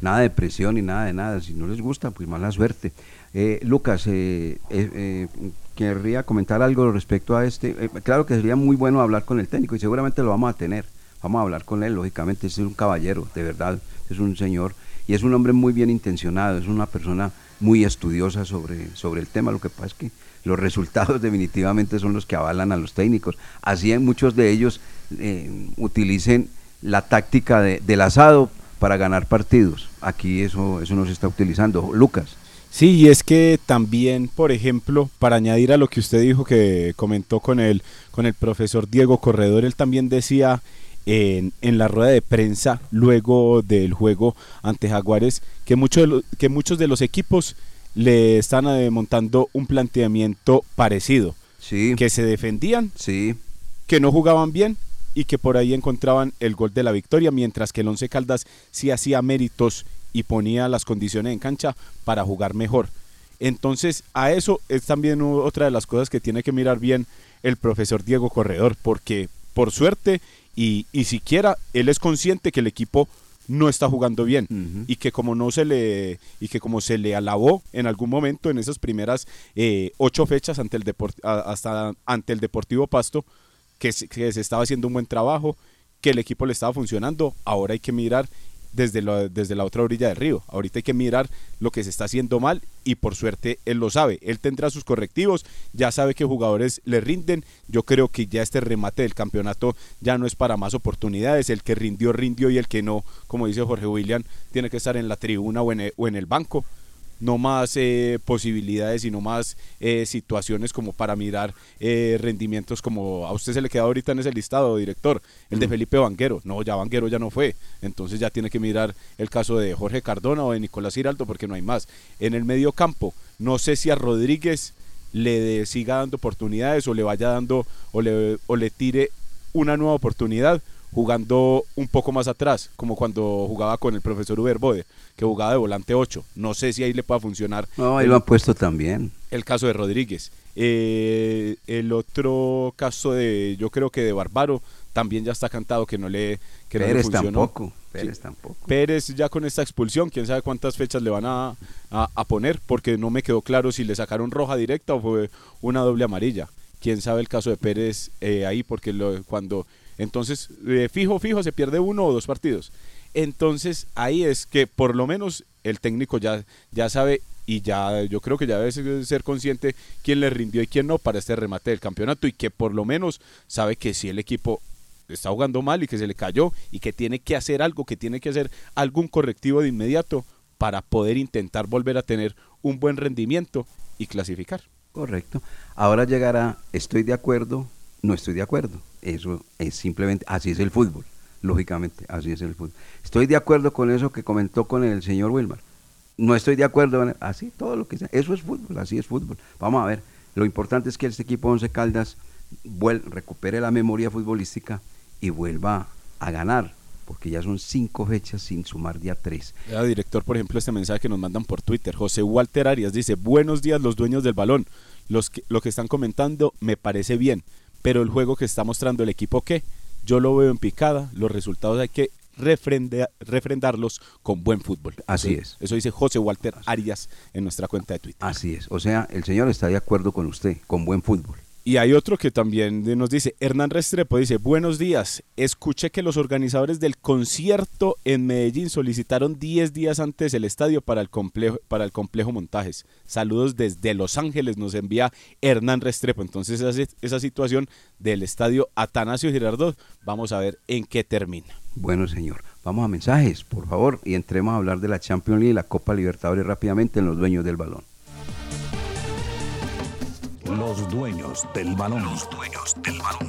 Nada de presión ni nada de nada. Si no les gusta, pues mala suerte. Eh, Lucas, eh, eh, eh, querría comentar algo respecto a este. Eh, claro que sería muy bueno hablar con el técnico y seguramente lo vamos a tener. Vamos a hablar con él, lógicamente. Este es un caballero, de verdad. Es un señor y es un hombre muy bien intencionado. Es una persona muy estudiosa sobre, sobre el tema. Lo que pasa es que los resultados definitivamente son los que avalan a los técnicos. Así muchos de ellos eh, utilicen la táctica de- del asado para ganar partidos. Aquí eso, eso no se está utilizando. Lucas. Sí, y es que también, por ejemplo, para añadir a lo que usted dijo que comentó con el, con el profesor Diego Corredor, él también decía en, en la rueda de prensa luego del juego ante Jaguares que, mucho de lo- que muchos de los equipos le están montando un planteamiento parecido. Que se defendían, que no jugaban bien y que por ahí encontraban el gol de la victoria, mientras que el Once Caldas sí hacía méritos y ponía las condiciones en cancha para jugar mejor. Entonces, a eso es también otra de las cosas que tiene que mirar bien el profesor Diego Corredor, porque por suerte y, y siquiera él es consciente que el equipo no está jugando bien y que como no se le y que como se le alabó en algún momento en esas primeras eh, ocho fechas ante el Depor- a- hasta ante el Deportivo Pasto que se, que se estaba haciendo un buen trabajo que el equipo le estaba funcionando ahora hay que mirar desde la, desde la otra orilla del río. Ahorita hay que mirar lo que se está haciendo mal y por suerte él lo sabe. Él tendrá sus correctivos, ya sabe que jugadores le rinden. Yo creo que ya este remate del campeonato ya no es para más oportunidades. El que rindió, rindió y el que no, como dice Jorge William, tiene que estar en la tribuna o en el, o en el banco. No más eh, posibilidades y no más eh, situaciones como para mirar eh, rendimientos como a usted se le queda ahorita en ese listado, director, el de. Felipe Vanguero. No, ya Vanguero ya no fue. Entonces ya tiene que mirar el caso de Jorge Cardona o de Nicolás Giraldo porque no hay más. En el medio campo, no sé si a Rodríguez le de- siga dando oportunidades o le vaya dando o le, o le tire una nueva oportunidad jugando un poco más atrás, como cuando jugaba con el profesor Uber Bode, que jugaba de volante 8. No sé si ahí le pueda funcionar. No, ahí lo han puesto también. el caso de Rodríguez. Eh, el otro caso de, yo creo que de Barbaro, también ya está cantado que no le, que no le Pérez tampoco, Pérez tampoco. Pérez ya con esta expulsión, quién sabe cuántas fechas le van a, a- a poner, porque no me quedó claro si le sacaron roja directa o fue una doble amarilla. Quién sabe el caso de Pérez eh, ahí, porque lo- cuando entonces eh, fijo, fijo, se pierde uno o dos partidos. Entonces ahí es que por lo menos el técnico ya, ya sabe y ya yo creo que ya debe ser- ser consciente quién le rindió y quién no para este remate del campeonato y que por lo menos sabe que si el equipo está jugando mal y que se le cayó y que tiene que hacer algo, que tiene que hacer algún correctivo de inmediato para poder intentar volver a tener un buen rendimiento y clasificar. Correcto. Ahora llegará, estoy de acuerdo, no estoy de acuerdo. Eso es simplemente, así es el fútbol, lógicamente, así es el fútbol. Estoy de acuerdo con eso que comentó con el señor Wilmar. No estoy de acuerdo, así, todo lo que sea. Eso es fútbol, así es fútbol. Vamos a ver, lo importante es que este equipo Once Caldas vuel- recupere la memoria futbolística y vuelva a ganar, porque ya son cinco fechas sin sumar día tres. Director, por ejemplo, este mensaje que nos mandan por Twitter. José Walter Arias dice, buenos días los dueños del balón. Los que, lo que están comentando me parece bien, pero el juego que está mostrando el equipo, ¿qué? Yo lo veo en picada, los resultados hay que refrendarlos con buen fútbol. Así Eso- es. Eso dice José Walter Arias en nuestra cuenta de Twitter. Así es, o sea, el señor está de acuerdo con usted, con buen fútbol. Y hay otro que también nos dice, Hernán Restrepo dice, buenos días, escuché que los organizadores del concierto en Medellín solicitaron 10 días antes el estadio para el complejo, para el complejo montajes. Saludos desde Los Ángeles, nos envía Hernán Restrepo. Entonces esa, esa situación del estadio Atanasio Girardot, vamos a ver en qué termina. Bueno, señor. Vamos a mensajes, por favor, y entremos a hablar de la Champions League y la Copa Libertadores rápidamente en los dueños del balón. Los dueños del balón. Los dueños del balón. Los dueños del balón,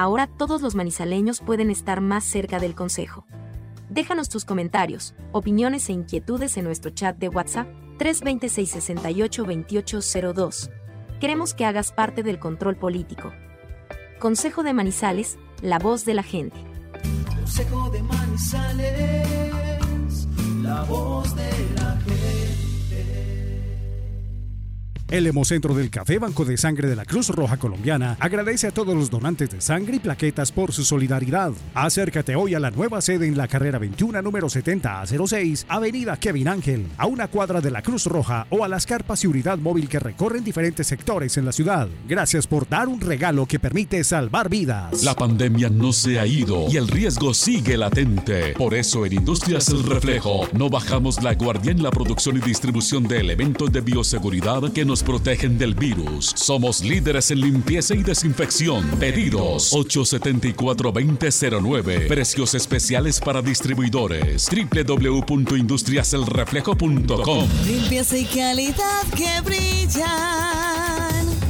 Ahora todos los manizaleños pueden estar más cerca del consejo. Déjanos tus comentarios, opiniones e inquietudes en nuestro chat de WhatsApp 326 68 2802. Queremos que hagas parte del control político. Consejo de Manizales, la voz de la gente. Consejo de Manizales, la voz de la El Hemocentro del Café Banco de Sangre de la Cruz Roja Colombiana agradece a todos los donantes de sangre y plaquetas por su solidaridad. Acércate hoy a la nueva sede en la carrera 21 número 70 a 06, Avenida Kevin Ángel, a una cuadra de la Cruz Roja o a las carpas y unidad móvil que recorren diferentes sectores en la ciudad. Gracias por dar un regalo que permite salvar vidas. La pandemia no se ha ido y el riesgo sigue latente. Por eso en Industrias El Reflejo no bajamos la guardia en la producción y distribución de elementos de bioseguridad que nos protegen del virus. Somos líderes en limpieza y desinfección. Pedidos 874-2009. Precios especiales para distribuidores. www.industriaselreflejo.com. Limpieza y calidad que brillan.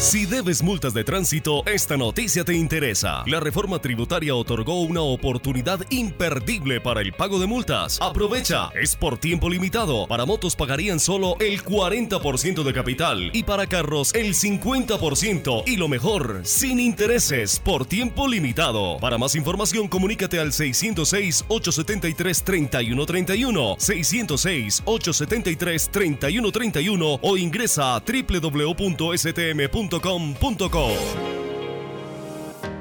Si debes multas de tránsito, esta noticia te interesa. La reforma tributaria otorgó una oportunidad imperdible para el pago de multas. Aprovecha, es por tiempo limitado. Para motos pagarían solo el 40% de capital y para carros el 50% y lo mejor, sin intereses, por tiempo limitado. Para más información, comunícate al 606-873-3131, 606-873-3131 o ingresa a www.stm.com.co.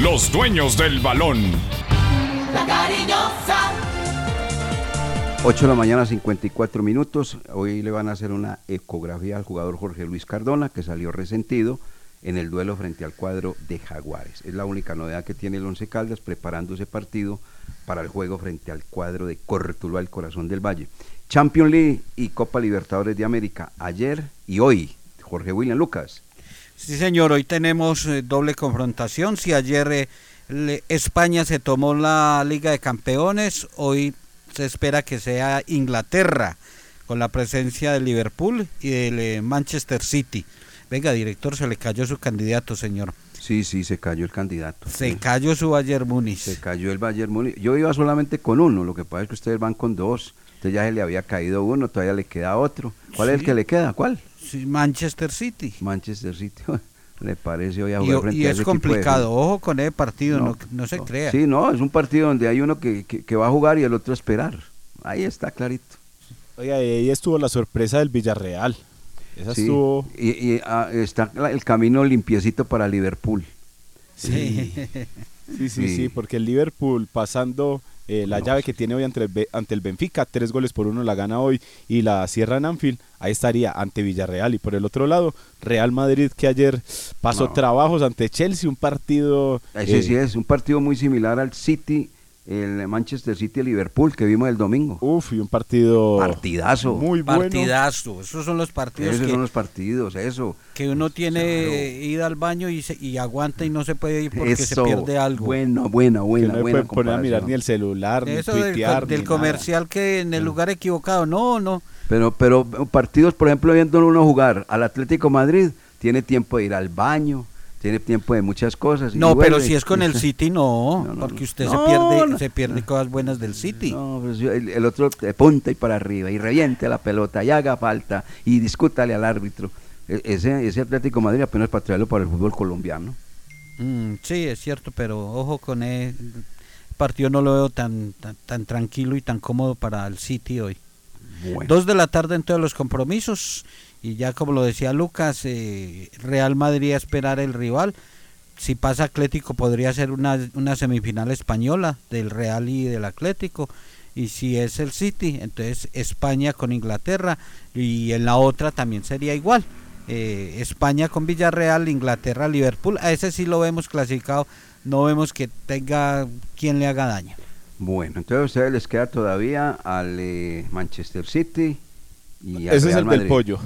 Los dueños del balón. la cariñosa. 8 de la mañana, 54 minutos. Hoy le van a hacer una ecografía al jugador Jorge Luis Cardona, que salió resentido en el duelo frente al cuadro de Jaguares. Es la única novedad que tiene el Once Caldas preparando ese partido para el juego frente al cuadro de Cortuluá, el corazón del Valle. Champions League y Copa Libertadores de América, ayer y hoy. Jorge William Lucas. Sí, señor, hoy tenemos eh, doble confrontación. Si ayer eh, España se tomó la Liga de Campeones, hoy se espera que sea Inglaterra, con la presencia de Liverpool y del eh, Manchester City. Venga, director, se le cayó su candidato, señor. Sí, sí, se cayó el candidato. Se Sí. cayó su Bayern Múnich. Se cayó el Bayern Múnich. Yo iba solamente con uno, lo que pasa es que ustedes van con dos. Entonces ya se le había caído uno, todavía le queda otro. ¿Cuál es el que le queda? ¿Cuál? Sí, Manchester City. Manchester City. le parece hoy a Y, jugar frente y a es ese de- complicado, ojo con ese partido, no, no se no. crea. Sí, no, es un partido donde hay uno que, que- que va a jugar y el otro a esperar. Ahí está clarito. Oiga, y ahí estuvo la sorpresa del Villarreal. Esa Sí, estuvo. Y, y, ah, está el camino limpiecito para Liverpool. Sí. Sí, sí, Sí. sí, porque el Liverpool pasando eh, la llave que tiene hoy ante el, ante el Benfica, tres goles por uno la gana hoy y la cierra en Anfield, ahí estaría ante Villarreal. Y por el otro lado, Real Madrid que ayer pasó No. trabajos ante Chelsea, un partido... Ese eh, sí es un partido muy similar al City, el Manchester City Liverpool que vimos el domingo. Uf, y un partido partidazo. muy bueno. Partidazo, esos son los partidos Esos que, son los partidos, eso. que uno tiene ida al baño y, se- y aguanta y no se puede ir porque se Eso, pierde algo. Buena, buena, que buena, no pueden poner a mirar ni el celular, ni Eso del, tuitear, del ni nada. comercial que en el lugar equivocado, no, no. Pero, pero partidos, por ejemplo, viendo uno jugar al Atlético Madrid, tiene tiempo de ir al baño, tiene tiempo de muchas cosas. y No, pero si es con el City, no, No, no, porque usted No, se pierde, se pierde cosas buenas del City. No, pues yo- el, el otro de punta y para arriba, y reviente la pelota, y haga falta, y discútale al árbitro. E- Ese, ese Atlético de Madrid apenas para traerlo para el fútbol colombiano. Mm, sí, es cierto, pero ojo con el partido no lo veo tan, tan, tan tranquilo y tan cómodo para el City hoy. Bueno. Dos de la tarde en todos los compromisos y ya como lo decía Lucas, eh, Real Madrid a esperar el rival. Si pasa Atlético podría ser una, una semifinal española del Real y del Atlético. Y si es el City, entonces España con Inglaterra y en la otra también sería igual. Eh, España con Villarreal, Inglaterra, Liverpool. A ese sí lo vemos clasificado. No vemos que tenga quien le haga daño. Bueno, entonces a ustedes les queda todavía al eh, Manchester City y al Ese es Real el del Madrid. pollo.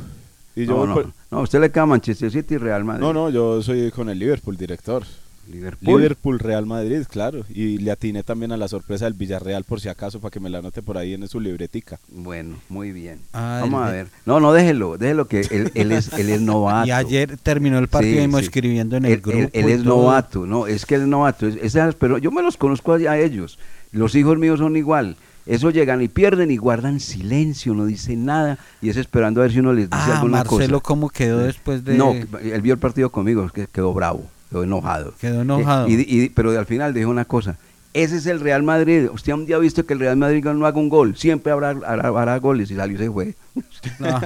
Y yo no, no, por- no, usted le queda Manchester City y Real Madrid. No, no, yo soy con el Liverpool, director. Liverpool. Liverpool, Real Madrid, claro. Y le atiné también a la sorpresa del Villarreal, por si acaso, para que me la anote por ahí en su libretica. Bueno, muy bien. Ah, Vamos a ver. No, no, déjelo, déjelo que él, él es, él es novato. Y ayer terminó el partido Sí, sí. escribiendo en el Él- grupo. Él, es todo. novato, no, es que él es novato. es- pero yo me los conozco a, a ellos. Los hijos míos son igual. Eso llegan y pierden y guardan silencio, no dicen nada y es esperando a ver si uno les dice Ah, alguna Marcelo, cosa. ¿cómo quedó después de...? No, él vio el partido conmigo, que quedó bravo, quedó enojado. Quedó enojado. Y, y- pero al final dijo una cosa, ese es el Real Madrid. Usted un día ha visto que el Real Madrid no haga un gol, siempre habrá, hará, hará goles y salió y se fue. No.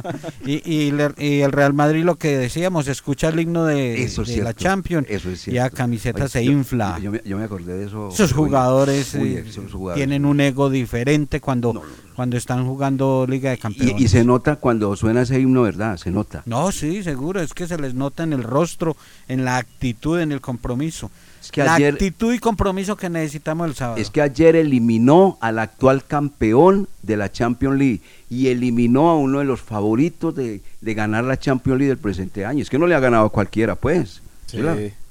y, y le- y el Real Madrid, lo que decíamos, escucha el himno de, Eso es de la Champions. eso es Ya camiseta se yo- infla. Yo, me, yo me acordé de eso. Esos hoy. jugadores, Uy, eh, esos jugadores. tienen un ego diferente cuando, cuando están jugando Liga de Campeones. Y, y se nota cuando suena ese himno, ¿verdad? Se nota. No, sí, seguro, es que se les nota en el rostro, en la actitud, en el compromiso. Es que la ayer- actitud y compromiso que necesitamos el sábado. Es que ayer eliminó al actual campeón de la Champions League y eliminó a uno de los favoritos de, de ganar la Champions League del presente año. Es que no le ha ganado a cualquiera, pues. Sí.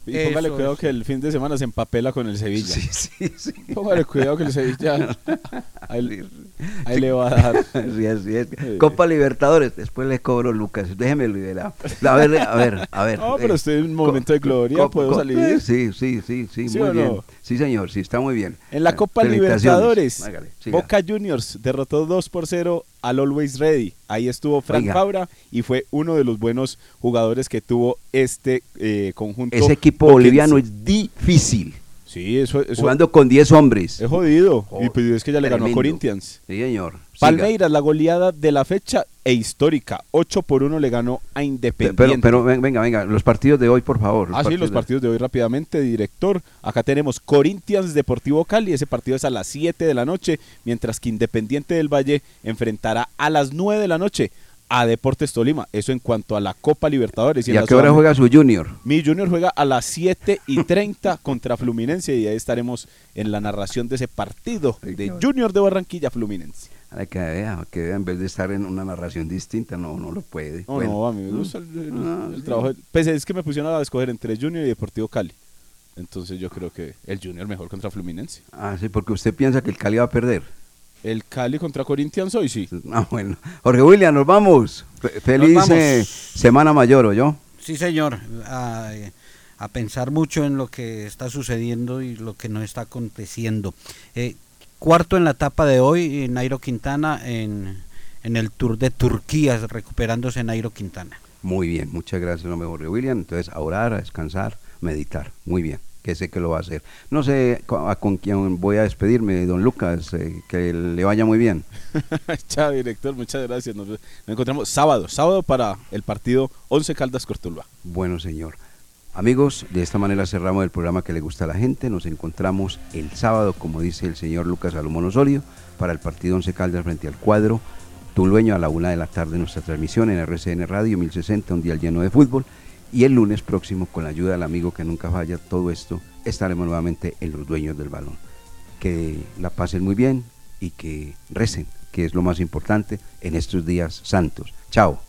Y póngale Eso cuidado que el fin de semana se empapela con el Sevilla. Sí, sí, sí. Póngale cuidado que el Sevilla ahí, ahí le va a dar. Sí, así es. Copa Libertadores, después le cobro Lucas, déjeme liberar. A ver, a ver, a ver. No, pero estoy en un momento de gloria, puedo salir. Sí, sí, sí, sí, ¿Sí muy bien. no? Sí, señor, sí, está muy bien. En la Copa. Libertadores, siga. Boca Juniors derrotó 2 por 0 al Always Ready. Ahí estuvo Frank Oiga. Fabra y fue uno de los buenos jugadores que tuvo este eh, conjunto. Ese equipo boliviano es difícil. Sí, eso, eso Jugando con 10 hombres. es jodido. Oh, y pues es que ya le ganó a. Corinthians. Sí, señor. Palmeiras, la goleada de la fecha e histórica. 8 por 1 le ganó a Pe- Independiente. Pero, pero ven- venga, venga, los partidos de hoy, por favor. Ah, sí, los de- partidos de hoy rápidamente, director. Acá tenemos Corinthians Deportivo Cali, ese partido es a las 7 de la noche, mientras que Independiente del Valle enfrentará a las 9 de la noche a Deportes Tolima. Eso en cuanto a la Copa Libertadores. ¿Y en a qué hora juega su Junior? Mi Junior juega a las 7 y 30 contra Fluminense y ahí estaremos en la narración de ese partido de Junior de Barranquilla Fluminense. Que vea, que vea, en vez de estar en una narración distinta, no, no lo puede. No, Bueno. no, a mí me gusta el, el- Ah, el sí. trabajo. Pues es que me pusieron a escoger entre Junior y Deportivo Cali. Entonces yo creo que el Junior mejor contra Fluminense. Ah, sí, porque usted piensa que el Cali va a perder. El Cali contra Corinthians hoy sí. Ah, bueno. Jorge William, nos vamos. Fe- feliz vamos. eh, Semana Mayor, yo. Sí, señor. A, a pensar mucho en lo que está sucediendo y lo que no está aconteciendo. Eh, cuarto en la etapa de hoy, eh, Nairo Quintana en, en el Tour de Turquía, recuperándose Nairo Quintana. Muy bien, muchas gracias, hombre, Jorge William. Entonces, a orar, a descansar, meditar. Muy bien, que sé que lo va a hacer. No sé a con quién voy a despedirme, don Lucas, eh, que le vaya muy bien. Chao, director, muchas gracias. Nos, nos encontramos sábado, sábado para el partido 11 Caldas Cortuluá. Bueno, señor. Amigos, de esta manera cerramos el programa que le gusta a la gente. Nos encontramos el sábado, como dice el señor Lucas Salomón Osorio, para el partido Once Caldas frente al cuadro Tulueño a la una de la tarde nuestra transmisión en RCN Radio 1060, un día lleno de fútbol. Y el lunes próximo, con la ayuda del amigo que nunca falla, todo esto, estaremos nuevamente en los dueños del balón. Que la pasen muy bien y que recen, que es lo más importante en estos días santos. Chao.